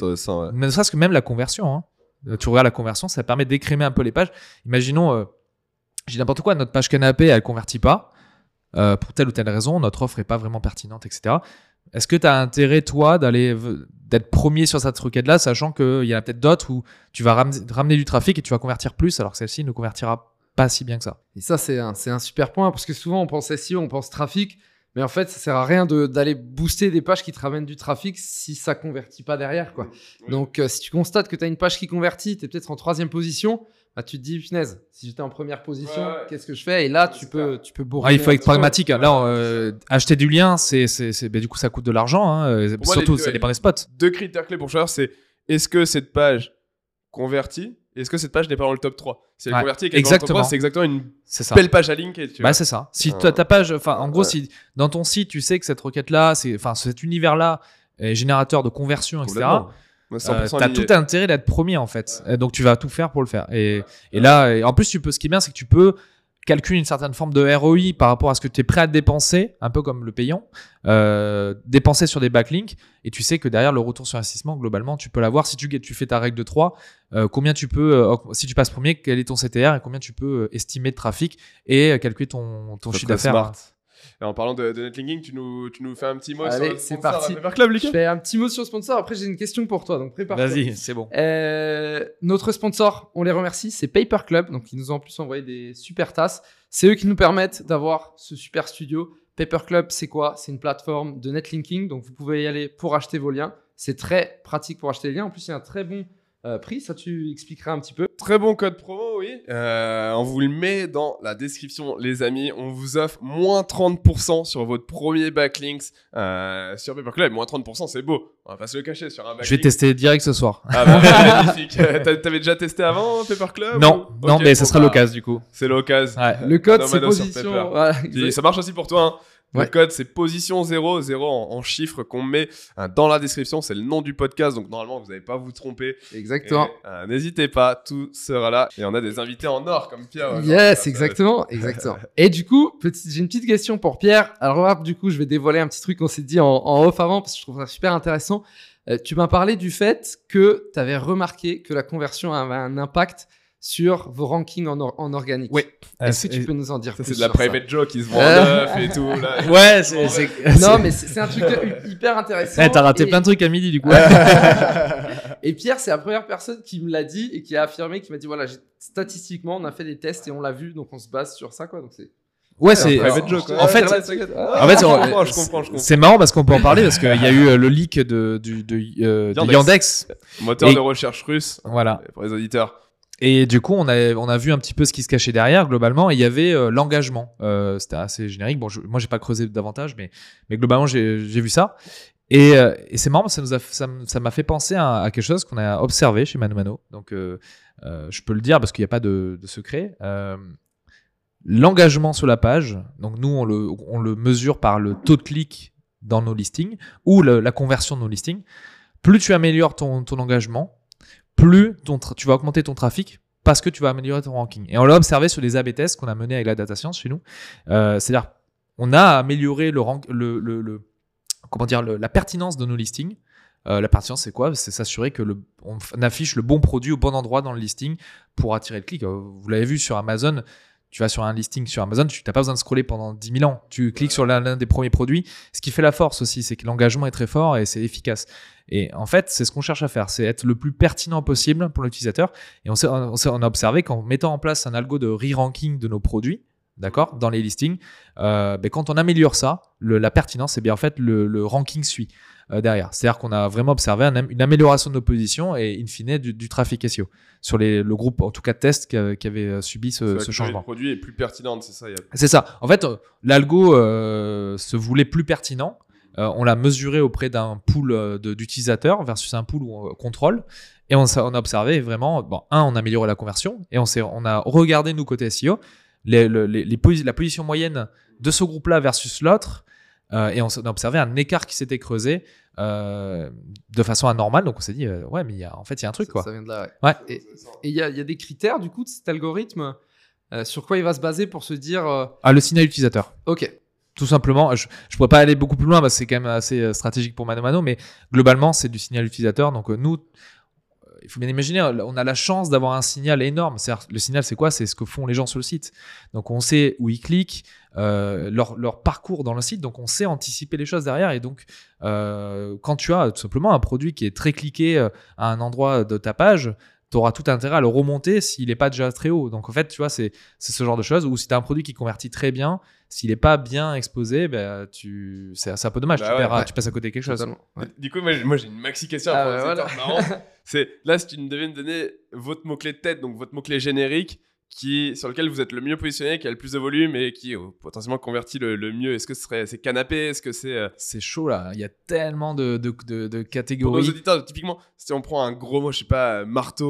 ne serait-ce que même la conversion. hein. Euh, Tu regardes la conversion, ça permet d'écrémer un peu les pages. Imaginons, euh, dis n'importe quoi, notre page canapé, elle convertit pas euh, pour telle ou telle raison, notre offre est pas vraiment pertinente, etc. Est-ce que tu as intérêt, toi, d'aller d'être premier sur cette requête-là, sachant qu'il y en a peut-être d'autres où tu vas ramener, ramener du trafic et tu vas convertir plus, alors que celle-ci ne convertira pas si bien que ça? Et ça, c'est un, super point parce que souvent on pense SEO, on pense trafic, mais en fait, ça sert à rien de- d'aller booster des pages qui te ramènent du trafic si ça convertit pas derrière. Quoi. Donc, euh, si tu constates que tu as une page qui convertit, tu es peut-être en troisième position, bah, tu te dis, punaise, si j'étais en première position, Ouais, ouais. qu'est-ce que je fais? Et là, C'est tu peux, tu peux bourrer. Ah, il faut être pragmatique. Là, euh, acheter du lien, c'est, c'est, c'est- ben, du coup, ça coûte de l'argent. hein. Euh, moi, Surtout, les- ça dépend des spots. Deux critères clés pour choisir, c'est est-ce que cette page convertit est-ce que cette page n'est pas dans le top 3 Si elle Ouais, convertit et exactement. 3, c'est exactement une C'est ça. belle page à linker. Tu vois. Bah, c'est ça. Si ta ta page, enfin, en gros, ouais. si dans ton site, tu sais que cette requête-là, c'est, enfin, cet univers-là est générateur de conversion, etc. Euh, 100% t'as tout intérêt d'être premier en fait. Donc tu vas tout faire pour le faire. Et, et là, et en plus, tu peux. Ce qui est bien, c'est que tu peux calculer une certaine forme de ROI par rapport à ce que tu es prêt à dépenser, un peu comme le payant, euh, dépenser sur des backlinks. Et tu sais que derrière le retour sur investissement, globalement, tu peux l'avoir. Si tu, tu fais ta règle de 3, euh, combien tu peux, euh, si tu passes premier, quel est ton CTR et combien tu peux estimer de trafic et calculer ton, chiffre d'affaires. Et en parlant de, de netlinking, tu nous, tu nous fais un petit mot Allez, sur le sponsor parti. Club, Je Lucas fais un petit mot sur le sponsor. Après, j'ai une question pour toi. Donc, prépare Vas-y, c'est bon. Euh, notre sponsor, on les remercie, c'est Paper Club. Donc, ils nous ont en plus envoyé des super tasses. C'est eux qui nous permettent d'avoir ce super studio. Paper Club, c'est quoi? C'est une plateforme de netlinking. Donc, vous pouvez y aller pour acheter vos liens. C'est très pratique pour acheter les liens. En plus, il y a un très bon euh, prix. Ça, tu expliqueras un petit peu. Très bon code promo, oui. Euh, on vous le met dans la description, les amis. On vous offre moins 30% sur votre premier backlinks euh, sur Paper Club. Moins 30%, c'est beau. On va pas se le cacher sur un backlink. Je vais tester direct ce soir. Ah bah, magnifique. Euh, t'a- T'avais déjà testé avant Paper Club non, ou- non, mais ça sera bah, l'occasion du coup. C'est l'occasion. Ouais. Le code, c'est position. Voilà, ça marche aussi pour toi. Hein. Le code, c'est position 0, 0 en, en chiffres qu'on met euh, dans la description. C'est le nom du podcast, donc normalement, vous n'allez pas vous tromper. Exactement. Euh, N'hésitez pas, tout sera là. Et on a des invités en or comme Pierre. Yes, exactement, exactement. Et du coup, j'ai une petite question pour Pierre. Alors là, du coup, je vais dévoiler un petit truc qu'on s'est dit en, en off avant parce que je trouve ça super intéressant. Euh, tu m'as parlé du fait que tu avais remarqué que la conversion avait un impact sur vos rankings en, or- en organique. Oui. Est-ce que tu peux nous en dire Ça, plus c'est de la private joke qui se vend en neuf et tout. Là. Ouais, c'est. Non, mais c'est un truc hyper intéressant. Eh, T'as raté Et- plein de trucs à midi du coup. Et Pierre, c'est la première personne qui me l'a dit et qui a affirmé, qui m'a dit voilà, statistiquement, on a fait des tests et on l'a vu, donc on se base sur ça, quoi. Donc c'est. Ouais, c'est. private joke, Ouais, En fait, en fait, c'est- marrant parce qu'on peut en parler parce qu'il y a eu euh, le leak de, du, de, euh, de Yandex. Yandex. Moteur Et- de recherche russe. Voilà. Pour les auditeurs. Et du coup, on a, on a vu un petit peu ce qui se cachait derrière, globalement, et il y avait euh, l'engagement. Euh, C'était assez générique. Bon, je, moi, j'ai pas creusé davantage, mais, mais globalement, j'ai vu ça. Et, euh, et c'est marrant, ça nous a, ça ça m'a fait penser à, à quelque chose qu'on a observé chez Mano Mano. Donc, euh, euh, je peux le dire parce qu'il n'y a pas de, de secret. L'engagement sur la page, donc nous, on le, on le mesure par le taux de clic dans nos listings ou la conversion de nos listings. Plus tu améliores ton, ton engagement, plus ton tu vas augmenter ton trafic parce que tu vas améliorer ton ranking. Et on l'a observé sur les AB tests qu'on a menés avec la data science chez nous. Euh, C'est-à-dire, on a amélioré le, comment dire, la pertinence de nos listings. Euh, la pertinence, c'est quoi? C'est s'assurer que le, on affiche le bon produit au bon endroit dans le listing pour attirer le clic. Euh, Vous l'avez vu sur Amazon. Tu vas sur un listing sur Amazon, tu n'as pas besoin de scroller pendant 10 000 ans. Tu cliques sur l'un des premiers produits. Ce qui fait la force aussi, c'est que l'engagement est très fort et c'est efficace. Et en fait, c'est ce qu'on cherche à faire, c'est être le plus pertinent possible pour l'utilisateur. Et on, on a observé qu'en mettant en place un algo de re-ranking de nos produits, d'accord, dans les listings, euh, ben, quand on améliore ça, le- la pertinence, c'est bien en fait le, le ranking suit euh, derrière. C'est-à-dire qu'on a vraiment observé un une amélioration de nos positions et in fine du, du trafic SEO sur les, le groupe, en tout cas de tests qui, qui avait euh, subi ce, changement. Le produit est plus pertinent, c'est ça. a- C'est ça. En fait, euh, l'algo euh, se voulait plus pertinent. On l'a mesuré auprès d'un pool d'utilisateurs versus un pool où on contrôle. Et on, a observé vraiment, bon, un, on a amélioré la conversion et on, on a regardé, nous, côté SEO, les, le- les- les posi- la position moyenne de ce groupe-là versus l'autre. Euh, et on, a observé un écart qui s'était creusé euh, de façon anormale. Donc on s'est dit, euh, ouais, mais il y a, en fait, il y a un truc, Ça- quoi. Ça vient de là, ouais. Ouais. Et il y, y a des critères, du coup, de cet algorithme sur quoi il va se baser pour se dire Ah, le signal utilisateur. Ok, Tout simplement, je ne pourrais pas aller beaucoup plus loin parce que c'est quand même assez stratégique pour Mano Mano, mais globalement, c'est du signal utilisateur. Donc, nous, il faut bien imaginer, on a la chance d'avoir un signal énorme. Le signal, c'est quoi? C'est ce que font les gens sur le site. Donc, on sait où ils cliquent, euh, leur, leur parcours dans le site. Donc, on sait anticiper les choses derrière. Et donc, euh, quand tu as tout simplement un produit qui est très cliqué euh, à un endroit de ta page, tu auras tout intérêt à le remonter s'il n'est pas déjà très haut. Donc en fait, tu vois, c'est c'est ce genre de choses. Ou si tu as un produit qui convertit très bien, s'il n'est pas bien exposé, ben, tu... c'est c'est un peu dommage. Bah tu, ouais, perds- ouais. tu passes à côté de quelque chose. Ouais. Du coup, moi, j'ai- moi, j'ai une maxi question Ah, bah, voilà. C'est là, si tu devais me donner votre mot-clé de tête, donc votre mot-clé générique, qui, sur lequel vous êtes le mieux positionné, qui a le plus de volume et qui euh, potentiellement convertit le, le mieux. Est-ce que ce serait c'est canapé Est-ce que c'est. euh, C'est chaud là. Il y a tellement de, de, de- de pour nos catégories. auditeurs, typiquement, si on prend un gros mot, je sais pas, euh, marteau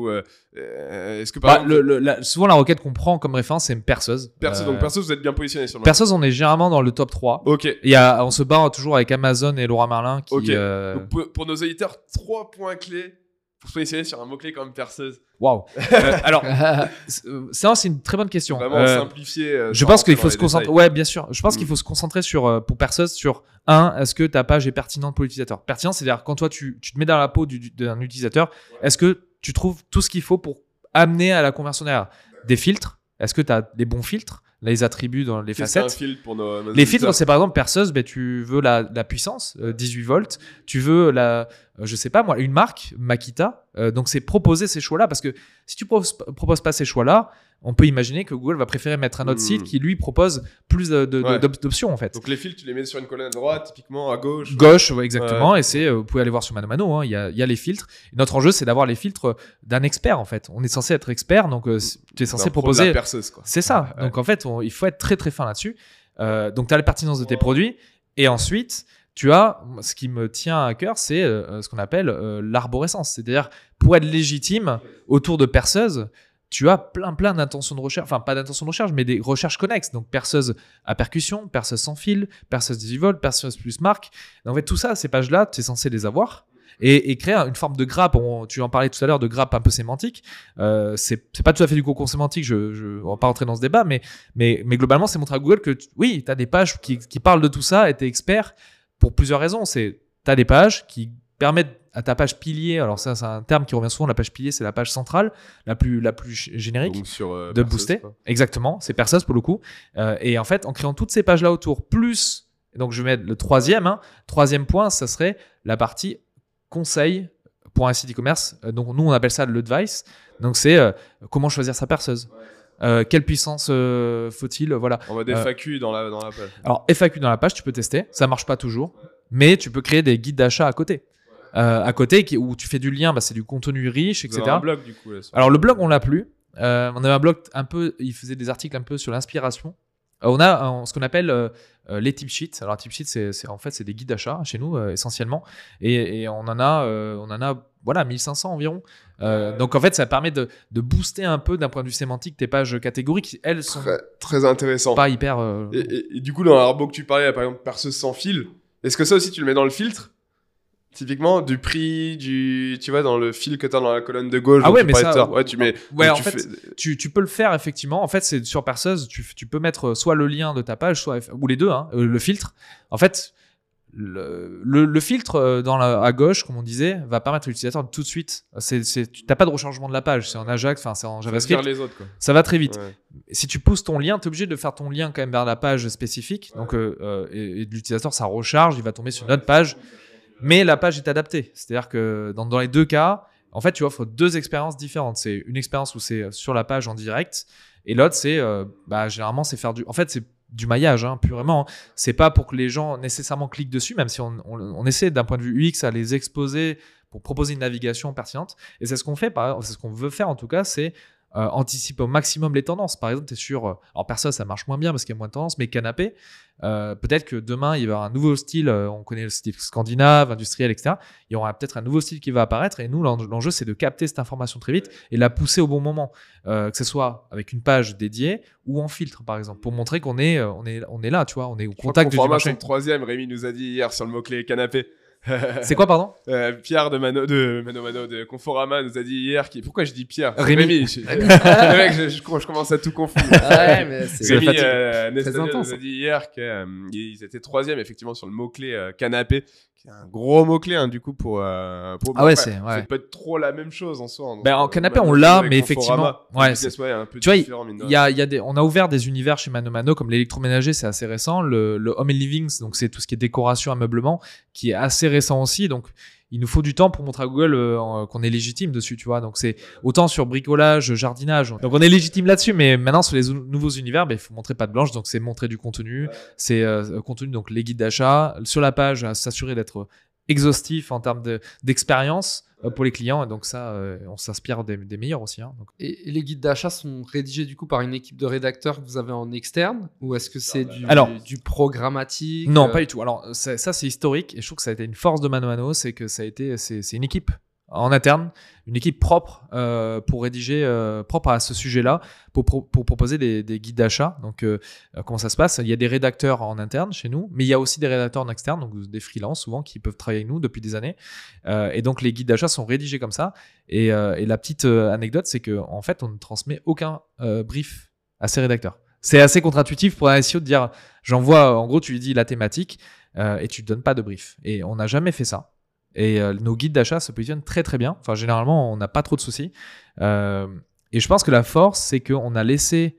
ou. euh, euh, Est-ce que par Bah, exemple. le- le- la- souvent, la requête qu'on prend comme référence, c'est une perceuse. Perso, Euh, donc perso, vous êtes bien positionné sur le perceuse, on est généralement dans le top 3. Ok. Il y a, on se bat toujours avec Amazon et Laura Merlin qui. Ok. euh, Donc, pour, pour nos auditeurs, trois points clés pour se positionner sur un mot-clé comme perceuse. Waouh. Euh, alors, c'est- euh, ça, c'est une très bonne question. Vraiment Euh, simplifié. euh, je pense qu'il faut se concentrer. détails. Ouais, bien sûr. Je pense qu'il faut se concentrer sur, pour perceuse, sur un, est-ce que ta page est pertinente pour l'utilisateur? Pertinent, c'est-à-dire quand toi tu, tu te mets dans la peau du- du- d'un utilisateur, est-ce que tu trouves tout ce qu'il faut pour amener à la conversion derrière? Des filtres? Est-ce que tu as les bons filtres? Les attributs dans les un facettes? filtre pour nos, nos les filtres, c'est par exemple perceuse, ben, tu veux la, la puissance, euh, 18 volts, tu veux la, je sais pas moi, une marque, Makita. Euh, donc c'est proposer ces choix-là parce que si tu proposes, proposes pas ces choix-là, on peut imaginer que Google va préférer mettre un autre Hmm. site qui lui propose plus Ouais. d'options en fait. Donc les fils, tu les mets sur une colonne à droite, typiquement à gauche. Gauche, ouais, exactement. Et c'est, euh, vous pouvez aller voir sur Mano Mano, hein, il y, y a les filtres. Et notre enjeu, c'est d'avoir les filtres d'un expert en fait. On est censé être expert, donc euh, tu es censé proposer. la perceuse, quoi. C'est ça. Donc en fait, on- il faut être très très fin là-dessus. Euh, donc tu as la pertinence de tes produits. Et ensuite, tu as, ce qui me tient à cœur, c'est euh, ce qu'on appelle euh, l'arborescence. C'est-à-dire, pour être légitime autour de perceuses, tu as plein plein d'intentions de recherche, enfin pas d'intentions de recherche, mais des recherches connexes. Donc perceuse à percussion, perceuse sans fil, perceuse 18 volts, perceuse plus marque. En fait, tout ça, ces pages-là, tu es censé les avoir. Et, créer une forme de grappe, on- tu en parlais tout à l'heure de grappe un peu sémantique. Euh, c'est pas tout à fait du concours sémantique, je, je, on va pas rentrer dans ce débat, mais, mais, mais globalement, c'est montrer à Google que oui, tu as des pages qui, qui parlent de tout ça et tu es expert pour plusieurs raisons. C'est tu as des pages qui permettent à ta page pilier, alors ça, c'est un terme qui revient souvent, la page pilier, c'est la page centrale, la plus, la plus générique. Sur, euh, de booster. quoi. Exactement, c'est Perseus pour le coup. Euh, et en fait, en créant toutes ces pages là autour, plus, et donc je vais mettre le troisième, hein, troisième point, ça serait la partie conseil pour un site e-commerce. Euh, donc nous, on appelle ça le advice. Donc c'est euh, comment choisir sa perceuse. Euh, quelle puissance euh, faut-il Voilà. En mode Euh, FAQ dans la, dans la page. Alors FAQ dans la page, tu peux tester. Ça marche pas toujours, mais tu peux créer des guides d'achat à côté. À côté, qui, où tu fais du lien, bah, c'est du contenu riche, Vous etc. avez un blog du coup. là, sur- Alors le blog, on l'a plus. On avait un blog un peu, il faisait des articles un peu sur l'inspiration. On a ce qu'on appelle euh, les tip sheets. Alors tip sheets, c'est en fait c'est des guides d'achat chez nous euh, essentiellement, et, et on en a, euh, on en a voilà 1500 environ. Donc en fait, ça permet de, de booster un peu d'un point de vue sémantique tes pages catégoriques. Elles sont Très, très intéressant. pas hyper. Et, et- et du coup, dans l'arbo que tu parlais, par exemple, perceuse sans fil, est-ce que ça aussi tu le mets dans le filtre? Typiquement, du prix, du. Tu vois, dans le fil que tu as dans la colonne de gauche. Ah ouais, tu mais ça-. Ouais, tu mets. Ouais, donc en tu fait, fais- tu, tu peux le faire effectivement. En fait, c'est sur Perseuse, tu, tu peux mettre soit le lien de ta page, soit ou les deux, hein, euh, le filtre. En fait, le, le- le filtre euh, dans la, à gauche, comme on disait, va permettre à l'utilisateur tout de suite. C'est, c'est, tu n'as pas de rechargement de la page, c'est en Ajax, enfin c'est en ça JavaScript. les autres, quoi. Ça va très vite. Ouais. Si tu pousses ton lien, tu es obligé de faire ton lien quand même vers la page spécifique. Donc, euh, euh, et, et l'utilisateur, ça recharge, il va tomber sur une autre page. Mais la page est adaptée. C'est-à-dire que dans, les deux cas, en fait, tu offres deux expériences différentes. C'est une expérience où c'est sur la page en direct, et l'autre, c'est euh, bah, généralement, c'est faire du. En fait, c'est du maillage, hein, purement. C'est pas pour que les gens nécessairement cliquent dessus, même si on, essaie d'un point de vue UX à les exposer pour proposer une navigation pertinente. Et c'est ce qu'on fait, c'est ce qu'on veut faire en tout cas, c'est euh, anticiper au maximum les tendances. Par exemple, tu es sur. euh, alors, perso, ça marche moins bien parce qu'il y a moins de tendances, mais canapé, euh, peut-être que demain, il y avoir un nouveau style. euh, on connaît le style scandinave, industriel, etc. Il y aura peut-être un nouveau style qui va apparaître. Et nous, l'en- l'enjeu, c'est de capter cette information très vite et la pousser au bon moment. Euh, que ce soit avec une page dédiée ou en filtre, par exemple, pour montrer qu'on est, on est, on est là, tu vois, on est au contact du marché. troisième, Rémi nous a dit hier sur le mot-clé canapé. C'est quoi, pardon Euh, Pierre de Mano, de Mano Mano, de Conforama nous a dit hier. Qui... Pourquoi je dis Pierre? Rémi. je, le mec, je, je- je commence à tout confondre. Ouais, mais c'est. Rémi euh, nous a dit hier qu'ils étaient troisième effectivement sur le mot-clé euh, canapé, qui est un gros mot-clé hein, du coup pour, euh, pour Ah ouais, c'est- ouais. Ça peut être trop la même chose en soi. hein, Ben, en canapé, Mano on l'a, mais effectivement, ouais, ouais, un peu tu vois, Il y a, il y a des, on a ouvert des univers chez Mano Mano comme l'électroménager, c'est assez récent. Le, le home and living, donc c'est tout ce qui est décoration, ameublement, qui est assez récent aussi. Donc il nous faut du temps pour montrer à Google euh, en- qu'on est légitime dessus, tu vois. Donc c'est autant sur bricolage, jardinage. Donc on est légitime là-dessus, mais maintenant sur les ou- nouveaux univers, ben, il faut montrer pas de blanche. Donc c'est montrer du contenu, c'est euh, contenu donc les guides d'achat sur la page, à s'assurer d'être exhaustif en termes de- d'expérience euh, pour les clients. Et donc ça, euh, on s'inspire des, des meilleurs aussi. hein. Donc, Et, et les guides d'achat sont rédigés du coup par une équipe de rédacteurs que vous avez en externe? Ou est-ce que c'est du, Alors- du programmatique Non, euh, pas du tout. Alors, ça, ça, c'est historique et je trouve que ça a été une force de Mano Mano, c'est que ça a été, c'est une équipe en interne, une équipe propre euh, pour rédiger, euh, propre à ce sujet-là, pour, pour proposer des, des guides d'achat. Donc, euh, comment ça se passe? Il y a des rédacteurs en interne chez nous, mais il y a aussi des rédacteurs en externe, donc des freelances souvent qui peuvent travailler avec nous depuis des années. Et donc, les guides d'achat sont rédigés comme ça. Et, la petite anecdote, c'est qu'en en fait, on ne transmet aucun brief à ces rédacteurs. C'est assez contre-intuitif pour un SEO de dire j'envoie, en gros, tu lui dis la thématique et tu ne donnes pas de brief. Et on n'a jamais fait ça. Et euh, nos guides d'achat se positionnent très très bien. Enfin, généralement, on n'a pas trop de soucis. Euh, et je pense que la force, c'est qu'on a laissé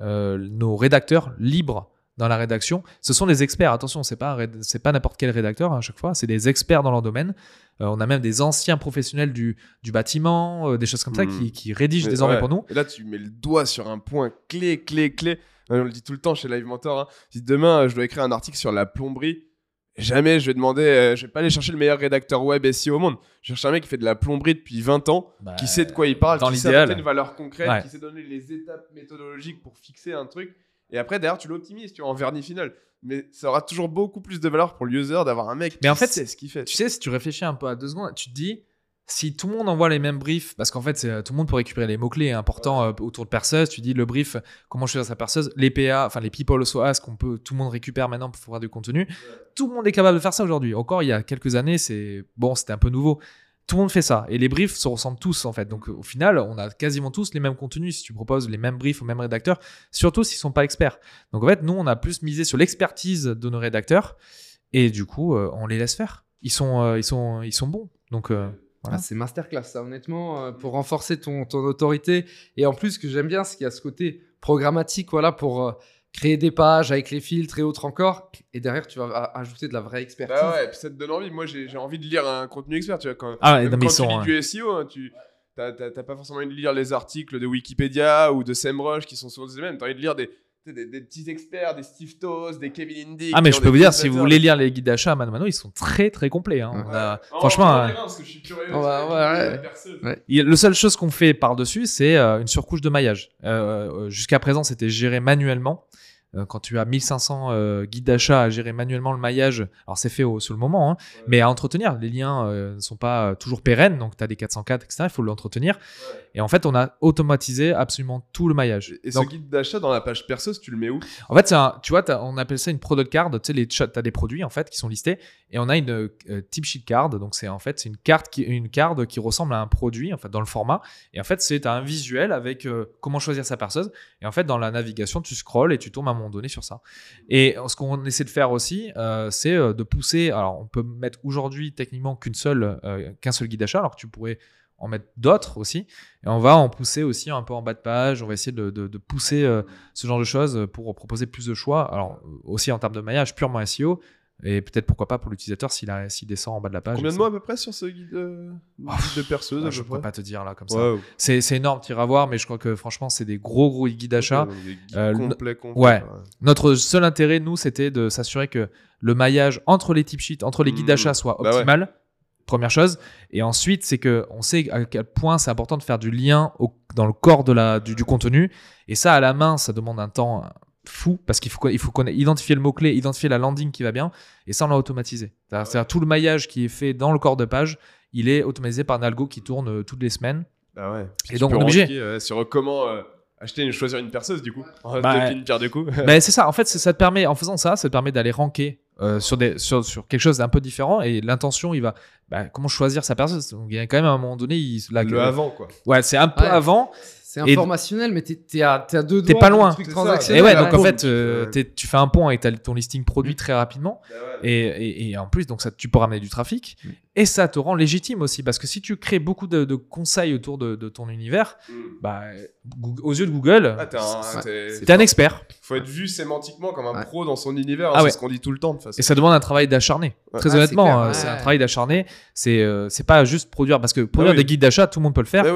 euh, nos rédacteurs libres dans la rédaction. Ce sont des experts. Attention, c'est pas c'est pas n'importe quel rédacteur hein, à chaque fois. C'est des experts dans leur domaine. Euh, on a même des anciens professionnels du, du bâtiment, euh, des choses comme ça, Mhm. qui, qui rédigent Mais désormais ouais. pour nous. Et là, tu mets le doigt sur un point clé, clé, clé. On le dit tout le temps chez Live Mentor. hein. Si demain, je dois écrire un article sur la plomberie, jamais je vais demander, euh, je vais pas aller chercher le meilleur rédacteur web SEO au monde. Je cherche un mec qui fait de la plomberie depuis 20 ans, qui sait de quoi il parle, dans qui sait apporter une valeur concrète, Ouais. qui sait donner les étapes méthodologiques pour fixer un truc. Et après, derrière, tu l'optimises, tu vois, en vernis final. Mais ça aura toujours beaucoup plus de valeur pour le user d'avoir un mec Mais qui en fait, sait ce qu'il fait. Tu sais, si tu réfléchis un peu à deux secondes, tu te dis, si tout le monde envoie les mêmes briefs, parce qu'en fait, c'est- tout le monde peut récupérer les mots-clés importants euh, autour de perceuse, tu dis le brief, comment choisir sa perceuse, les PA, enfin les people also ask, qu'on peut, tout le monde récupère maintenant pour faire du contenu. Tout le monde est capable de faire ça aujourd'hui. Encore il y a quelques années, c'est bon, c'était un peu nouveau. Tout le monde fait ça. Et les briefs se ressemblent tous, en fait. Donc, au final, on a quasiment tous les mêmes contenus si tu proposes les mêmes briefs aux mêmes rédacteurs, surtout s'ils sont pas experts. Donc, en fait, nous, on a plus misé sur l'expertise de nos rédacteurs. Et du coup, euh, on les laisse faire. Ils sont, euh, ils sont, ils sont bons. Donc, euh, Voilà. Ah, c'est masterclass, ça, honnêtement, euh, pour renforcer ton, ton autorité. Et en plus, ce que j'aime bien, c'est qu'il y a ce côté programmatique, voilà, pour euh, créer des pages avec les filtres et autres encore. Et derrière, tu vas a- ajouter de la vraie expertise. Bah ouais, et puis ça te donne envie. Moi, j'ai j'ai envie de lire un contenu expert. Tu vois, quand, Ah ouais, même non, mais quand ils tu sont, lis hein. du SEO, hein, tu t'as t'as- t'as pas forcément envie de lire les articles de Wikipédia ou de SEMrush qui sont souvent les mêmes. T'as envie de lire des, des, des petits experts, des Steve Toes, des Kevin Indy. Ah, mais je peux vous dire, si vous voulez lire les guides d'achat à Mano Mano, ils sont très très complets. hein. On Ouais. a- Oh, franchement, on euh, parce que je suis curieux. Ouais, ouais. Le seule chose qu'on fait par-dessus, c'est euh, une surcouche de maillage. Euh, euh, Jusqu'à présent, c'était géré manuellement. Euh, quand tu as 1500 euh, guides d'achat à gérer manuellement le maillage, alors c'est fait au, sur le moment, hein, mais à entretenir. Les liens euh, ne sont pas toujours pérennes, donc tu as des 404, etc. Il faut l'entretenir. Et en fait, on a automatisé absolument tout le maillage. Et Donc, ce guide d'achat dans la page perceuse, tu le mets où? En fait, un- tu vois, on appelle ça une product card. Tu sais, les tu as des produits en fait qui sont listés, et on a une euh, tip sheet card. Donc c'est en fait une carte qui une carte qui ressemble à un produit en fait dans le format. Et en fait, c'est un visuel avec euh, comment choisir sa perceuse. Et en fait, dans la navigation, tu scrolles et tu tombes à un moment sur ça. Et ce qu'on essaie de faire aussi, euh, c'est euh, de pousser. Alors, on peut mettre aujourd'hui techniquement qu'une seule, euh, qu'un seul guide d'achat, alors que tu pourrais en mettre d'autres aussi. Et on va en pousser aussi un peu en bas de page. On va essayer de, pousser ce genre de choses pour proposer plus de choix. Alors, aussi en termes de maillage purement SEO. Et peut-être pourquoi pas pour l'utilisateur s'il descend en bas de la page. Combien de mois à peu près sur ce guide, euh, guide de perceuse Ah, Je ne pourrais près pas te dire là comme ça. C'est énorme, tu iras voir, mais je crois que franchement, c'est des gros, gros guides d'achat. ouais, Euh, le- complets, complets, ouais. Notre seul intérêt, nous, c'était de s'assurer que le maillage entre les tip sheets, entre les guides Mmh. d'achat soit Bah ouais. optimal. Première chose. Et ensuite, c'est que on sait à quel point c'est important de faire du lien au- dans le corps de la, du, du contenu. Et ça, à la main, ça demande un temps fou parce qu'il faut, il faut connaître- identifier le mot-clé, identifier la landing qui va bien. Et ça, on l'a automatisé. C'est-à-dire c'est-à-dire tout le maillage qui est fait dans le corps de page, il est automatisé par un algo qui tourne euh, toutes les semaines. Bah ouais. Et Tu donc, on est obligé. euh, sur comment euh, acheter une choisir une perceuse du coup. Bah, Depuis une pierre de coups. Ben, c'est ça. En fait, ça te permet, en faisant ça, ça te permet d'aller ranker euh, sur, des, sur, sur quelque chose d'un peu différent et l'intention, il va. bah, comment choisir sa personne Donc, Il y a quand même à un moment donné. Il, là, Le que- avant, quoi. Ouais, c'est un peu Ouais. avant. C'est Et- informationnel, mais t'es t'es à, t'es à deux T'es pas loin. C'est. Et ouais, Ouais, donc en fait, euh, tu- fais un pont et t'as ton listing produit très rapidement. Et, et- et en plus, donc ça, tu peux ramener du trafic. Mm. Et ça te rend légitime aussi. Parce que si tu crées beaucoup de, de conseils autour de, de ton univers, bah, Google- aux yeux de Google, Ah, t'es un, t'es un expert. faut être vu sémantiquement comme un Ouais. pro dans son univers. Ah c'est ouais. ce qu'on dit tout le temps de toute façon. Et ça demande un travail d'acharné. Très Ah, c'est honnêtement, euh, c'est un travail d'acharné. C'est euh, c'est pas juste produire. Parce que produire oui. des guides d'achat, tout le monde peut le faire. Ah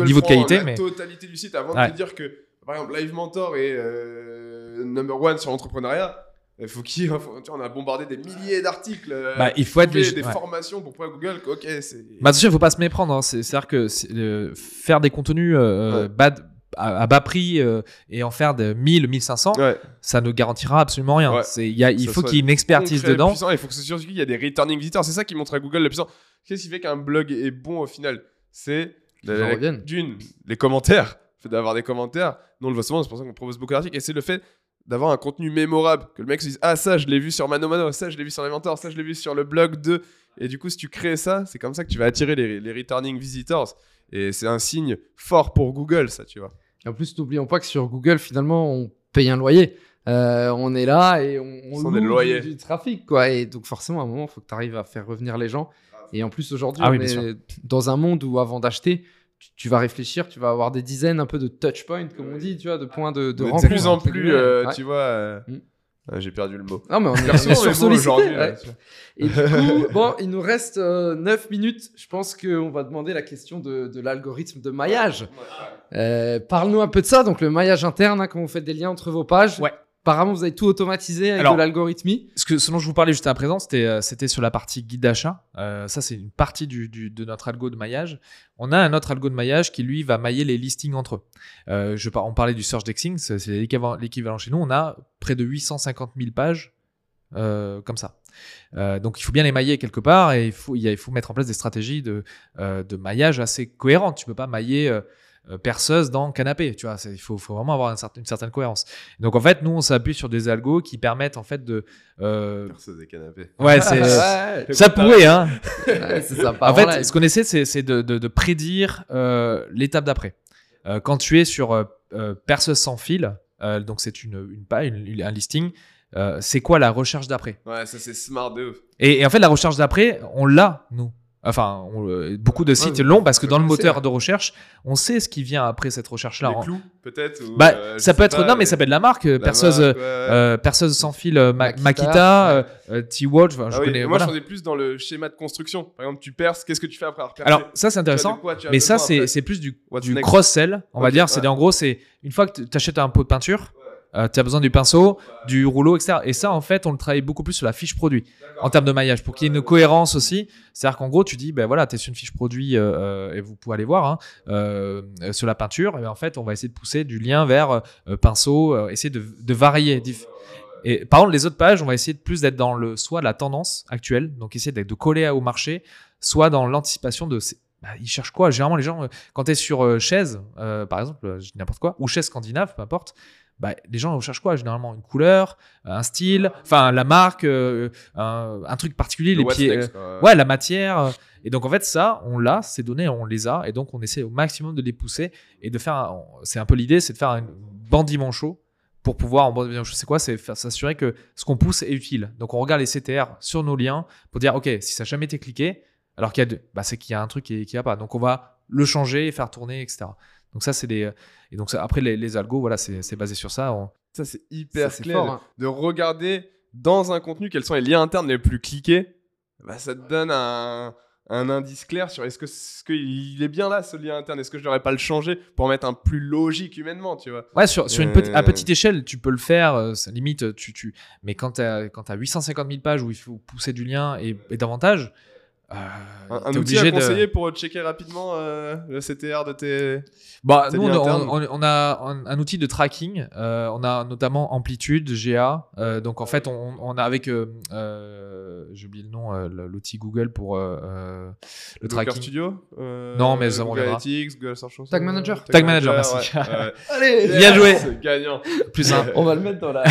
niveau de qualité, la mais- totalité du site avant Ouais. de te dire que, par exemple, Live Mentor est euh, number one sur l'entrepreneuriat. Il faut qu'il, on a bombardé des milliers d'articles. euh, Bah, il faut être des ouais. formations pour pouvoir Google. Ok, c'est. Bah, attention, il faut pas se méprendre. hein. C'est- C'est-à-dire que euh, faire des contenus euh, Ouais. de- à, à bas prix euh, et en faire de 1000, 1500, Ouais. ça ne garantira absolument rien. Ouais. C'est- il y a- il Ça faut soit qu'il y ait une expertise dedans. puissant, il faut que ce- surtout qu'il y a des returning visitors. C'est ça qui montre à Google le puissant. Qu'est-ce qui fait qu'un blog est bon au final? C'est D'une, les commentaires. Le fait d'avoir des commentaires. Nous, on le voit souvent, c'est pour ça qu'on propose beaucoup d'articles. Et c'est le fait d'avoir un contenu mémorable. Que le mec se dise Ah, ça, je l'ai vu sur Mano Mano, ça, je l'ai vu sur l'inventeur, ça, je l'ai vu sur le blog de. Et du coup, si tu crées ça, c'est comme ça que tu vas attirer les, les returning visitors. Et c'est un signe fort pour Google, ça, tu vois. Et En plus, n'oublions pas que sur Google, finalement, on paye un loyer. Euh, on est là et on, on loue. Du, du trafic, quoi. Et donc, forcément, à un moment, il faut que tu arrives à faire revenir les gens. Et en plus, aujourd'hui, Ah on oui, bien est dans un monde où, avant d'acheter, tu, tu vas réfléchir, tu vas avoir des dizaines un peu de touch points, comme on dit, tu vois, de points de, de rencontre. de plus en plus, euh, Ouais. tu vois. euh, Mm. ah, J'ai perdu le mot. Non, mais on est, on aujourd'hui, ouais. Et du coup, bon, il nous reste 9 minutes. Je pense qu'on va demander la question de, de l'algorithme de maillage. Euh, Parle-nous un peu de ça. Donc, le maillage interne, hein, quand vous faites des liens entre vos pages. Ouais. Apparemment, vous avez tout automatisé avec Alors, de l'algorithmie. Ce, que, ce dont je vous parlais juste à présent, c'était euh, c'était sur la partie guide d'achat. Euh, ça, c'est une partie du, du- de notre algo de maillage. On a un autre algo de maillage qui, lui, va mailler les listings entre eux. Euh, je, on parlait du search dexing, c'est l'équivalent l'équivalent chez nous. On a près de 850 000 pages euh, comme ça. Euh, donc, il faut bien les mailler quelque part et il faut, il faut mettre en place des stratégies de, euh, de maillage assez cohérentes. Tu peux pas mailler perceuse dans canapé. Tu vois, il faut, faut vraiment avoir une certaine cohérence. Donc, en fait, nous, on s'appuie sur des algos qui permettent en fait de. euh, Perceuse des canapés. Ouais, c'est. Ouais, Ça pourrait, hein. ouais, c'est sympa. En fait, ce qu'on essaie, c'est c'est de, de- de prédire euh, l'étape d'après. Euh, quand tu es sur euh, euh, perceuse sans fil, euh, donc c'est une, une une- un listing, euh, c'est quoi la recherche d'après? Ouais, ça c'est smart de ouf. et, et en fait, la recherche d'après, on l'a, nous. Enfin, on- euh, beaucoup de sites Ouais, l'ont parce que dans le moteur ouais. de recherche, on sait ce qui vient après cette recherche-là. Les En- clous, peut-être Bah, euh, ça peut être pas, non, mais ça peut être la marque, la perceuse, marque, ouais. euh, perceuse sans fil, Ma- Makita, ouais. T-Watch. enfin, je Ah oui. Moi, voilà. je faisais plus dans le schéma de construction. Par exemple, tu perces, qu'est-ce que tu fais après avoir Alors ça c'est intéressant. quoi Mais ça, c'est plus du, cross-sell, on va dire. C'est ouais. en gros, c'est une fois que tu achètes un pot de peinture, tu as besoin du pinceau, du rouleau, etc. Et ça, en fait, on le travaille beaucoup plus sur la fiche produit en termes de maillage pour qu'il y ait une cohérence aussi. C'est-à-dire qu'en gros, tu dis, ben voilà, tu es sur une fiche produit euh, euh, et vous pouvez aller voir hein, euh, euh, sur la peinture. Et en fait, on va essayer de pousser du lien vers euh, pinceau, euh, essayer de, de varier. Et par contre, les autres pages, on va essayer de plus d'être dans le soit la tendance actuelle, donc essayer d'être de coller au marché, soit dans l'anticipation de bah, ils cherchent quoi? Généralement, les gens, euh, quand tu es sur euh, chaise, euh, par exemple, euh, n'importe quoi, ou chaise scandinave, peu importe, bah, les gens recherchent quoi Généralement? Une couleur, un style, enfin la marque, euh, un, un truc particulier, Le les pieds. euh, ouais, la matière. euh, Et donc en fait, ça, on l'a, ces données, on les a, et donc on essaie au maximum de les pousser et de faire. C'est un peu l'idée, c'est de faire un bandit manchot pour pouvoir, en bandit manchot, c'est quoi? C'est s'assurer que ce qu'on pousse est utile. Donc on regarde les CTR sur nos liens pour dire, ok, si ça n'a jamais été cliqué, alors qu'il y a, de- bah, c'est qu'il y a un truc qui qui va pas. Donc on va le changer, faire tourner, etc. Donc ça, c'est des. Et donc ça- après les, les algos, voilà, c'est basé sur ça. On- Ça, c'est hyper Ça, clair. fort, de- hein. de, regarder dans un contenu quels sont les liens internes les plus cliqués. Bah, ça te donne un, un indice clair sur est-ce que qu'il est bien là ce lien interne? Est-ce que je devrais pas le changer pour mettre un plus logique humainement, tu vois? Ouais, sur, sur une Euh, petite, à petite échelle, tu peux le faire, euh, ça limite, tu, tu... mais quand tu as, quand as 850 000 pages où il faut pousser du lien et, et davantage, euh, Un, un outil obligé à de- conseiller pour checker rapidement euh, le CTR de tes. Bah, nous, on, a un, un outil de tracking. euh, on a notamment Amplitude, GA. euh, donc, en fait, on, on a avec. Euh, euh, J'ai oublié le nom, euh, l'outil Google pour le Docker tracking. Studio euh, Non, mais ça, on Google verra. Analytics, Google Search Console, Tag Manager. Tag Manager, merci. ouais. Allez, Bien joué. C'est gagnant. Plus simple. On va le mettre dans la.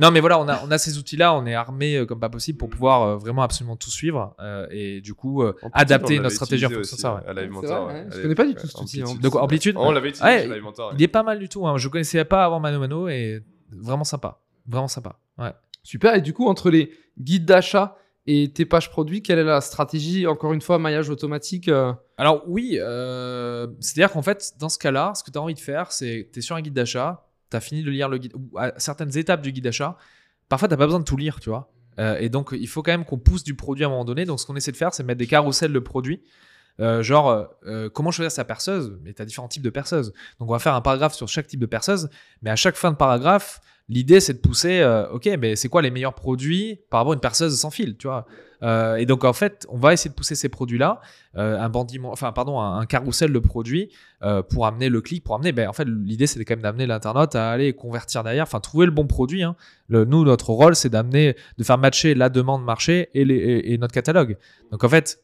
Non, mais voilà, on a, on a ces outils-là, on est armé comme pas possible pour pouvoir euh, vraiment absolument tout suivre euh, et du coup euh, Amplitude, adapter notre stratégie en fonction de ça. ouais. à Live C'est Mentor, vrai, ouais. ouais. Je connais pas du tout cet outil, Amplitude. hein. De quoi, Amplitude On l'avait utilisé Ouais, chez Live Mentor. ouais. Il est pas mal du tout. Hein. Je connaissais pas avant Mano Mano et vraiment sympa. Vraiment sympa. Ouais. Super. Et du coup, entre les guides d'achat et tes pages produits, quelle est la stratégie Encore une fois, maillage automatique. euh, Alors oui, euh, c'est-à-dire qu'en fait, dans ce cas-là, ce que tu as envie de faire, c'est tu es sur un guide d'achat, tu as fini de lire le guide, ou à certaines étapes du guide d'achat, parfois tu pas besoin de tout lire, tu vois. Euh, et donc, il faut quand même qu'on pousse du produit à un moment donné. Donc, ce qu'on essaie de faire, c'est mettre des carousels de produits. Euh, genre, euh, euh, comment choisir sa perceuse? Mais tu as différents types de perceuses. Donc, on va faire un paragraphe sur chaque type de perceuse. Mais à chaque fin de paragraphe, l'idée, c'est de pousser, OK, mais c'est quoi les meilleurs produits par rapport à une perceuse sans fil, tu vois? Et donc, en fait, on va essayer de pousser ces produits-là, un enfin, un, carrousel de produits pour amener le clic, pour amener, ben, en fait, l'idée, c'est quand même d'amener l'internaute à aller convertir derrière, enfin, trouver le bon produit. hein. Le- nous, notre rôle, c'est d'amener, de faire matcher la demande marché et- et notre catalogue. Donc, en fait,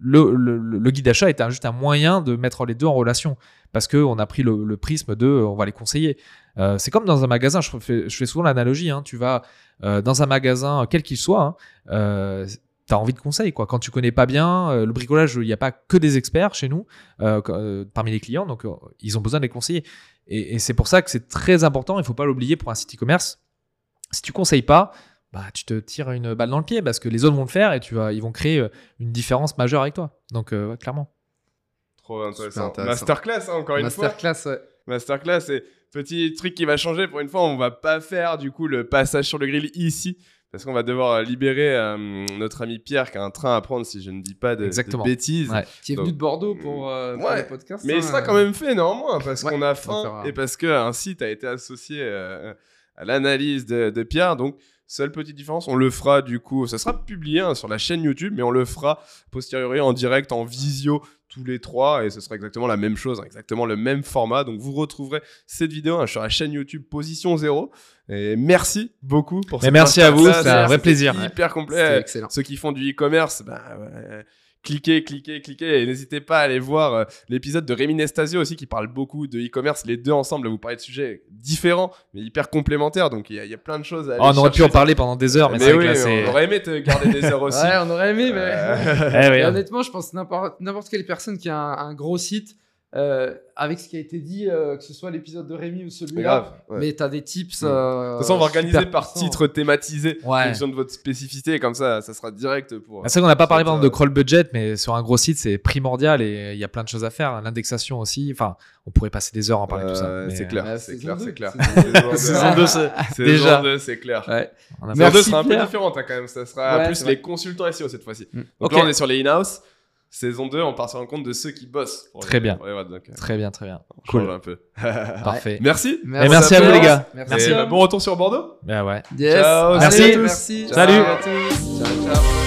le, guide d'achat est un- juste un moyen de mettre les deux en relation parce qu'on a pris le, prisme de on va les conseiller. Euh, c'est comme dans un magasin, je fais, souvent l'analogie, hein, tu vas euh, dans un magasin, quel qu'il soit, hein, euh, tu as envie de conseils. Quoi. Quand tu connais pas bien, le bricolage, il n'y a pas que des experts chez nous, parmi les clients, donc ils ont besoin de les conseiller. Et, c'est pour ça que c'est très important, il faut pas l'oublier pour un site e-commerce. Si tu conseilles pas, bah, tu te tires une balle dans le pied parce que les autres vont le faire et tu vas, ils vont créer euh, une différence majeure avec toi. Donc, euh, ouais, clairement. Trop intéressant. Masterclass, hein, encore une fois. Masterclass, ouais. Masterclass et petit truc qui va changer pour une fois, on va pas faire du coup le passage sur le grill ici parce qu'on va devoir euh, libérer euh, notre ami Pierre qui a un train à prendre si je ne dis pas de, bêtises. Ouais. Qui est Donc, venu de Bordeaux pour, euh, pour ouais. le podcast. Mais hein, il sera euh. quand même fait néanmoins parce Ouais, qu'on a faim et parce qu'un site a été associé euh, à l'analyse de, de Pierre. Donc, seule petite différence, on le fera du coup, ça sera publié hein, sur la chaîne YouTube, mais on le fera posteriori en direct, en visio tous les trois et ce sera exactement la même chose, hein, exactement le même format. Donc, vous retrouverez cette vidéo hein, sur la chaîne YouTube Position Zéro. Et merci beaucoup pour Mais cette merci à vous, c'était un vrai plaisir. Hyper complet excellent. ceux qui font du e-commerce, bah, ouais, cliquez, cliquez, cliquez. Et n'hésitez pas à aller voir euh, l'épisode de Rémi Nestasio aussi qui parle beaucoup de e-commerce. Les deux ensemble, vous parlez de sujets différents, mais hyper complémentaires. Donc il y, a- il y a plein de choses à aller Oh, on aurait pu en parler pendant des heures, mais, Mais c'est vrai oui, que là, c'est. on aurait aimé te garder des heures aussi. Ouais, on aurait aimé, mais. Euh, Eh oui, hein. honnêtement, je pense que n'importe n'importe quelle personne qui a un, un gros site, euh, avec ce qui a été dit, euh, que ce soit l'épisode de Rémi ou celui-là, ouais. mais tu as des tips. Mm. euh, De toute façon, on va organiser par titre thématisé en Ouais. fonction de votre spécificité. Comme ça, ça sera direct pour. C'est vrai qu'on n'a pas parlé cette, par exemple de euh, crawl budget, mais sur un gros site, c'est primordial et il y a plein de choses à faire. L'indexation aussi. Enfin, on pourrait passer des heures à en parler de tout ça. euh, c'est clair, euh, c'est saison clair, c'est clair. saison Saison deux, c'est- saison Déjà. c'est clair. Ouais. Saison Merci, 2 sera un peu différente hein, quand même. Ça sera Ouais, plus les consultants SEO cette fois-ci. Mm. Donc là, on est sur les in-house. Saison 2, on part sur un compte de ceux qui bossent. pour Très les- bien. pour les boîtes, donc, euh, Très bien, très bien. on Cool. change un peu. Parfait. Merci. Et merci à vous, les gars. Merci. Et bah, bon retour sur Bordeaux. Bah ouais. Yes. Ciao. Merci. Merci. Salut. à tous.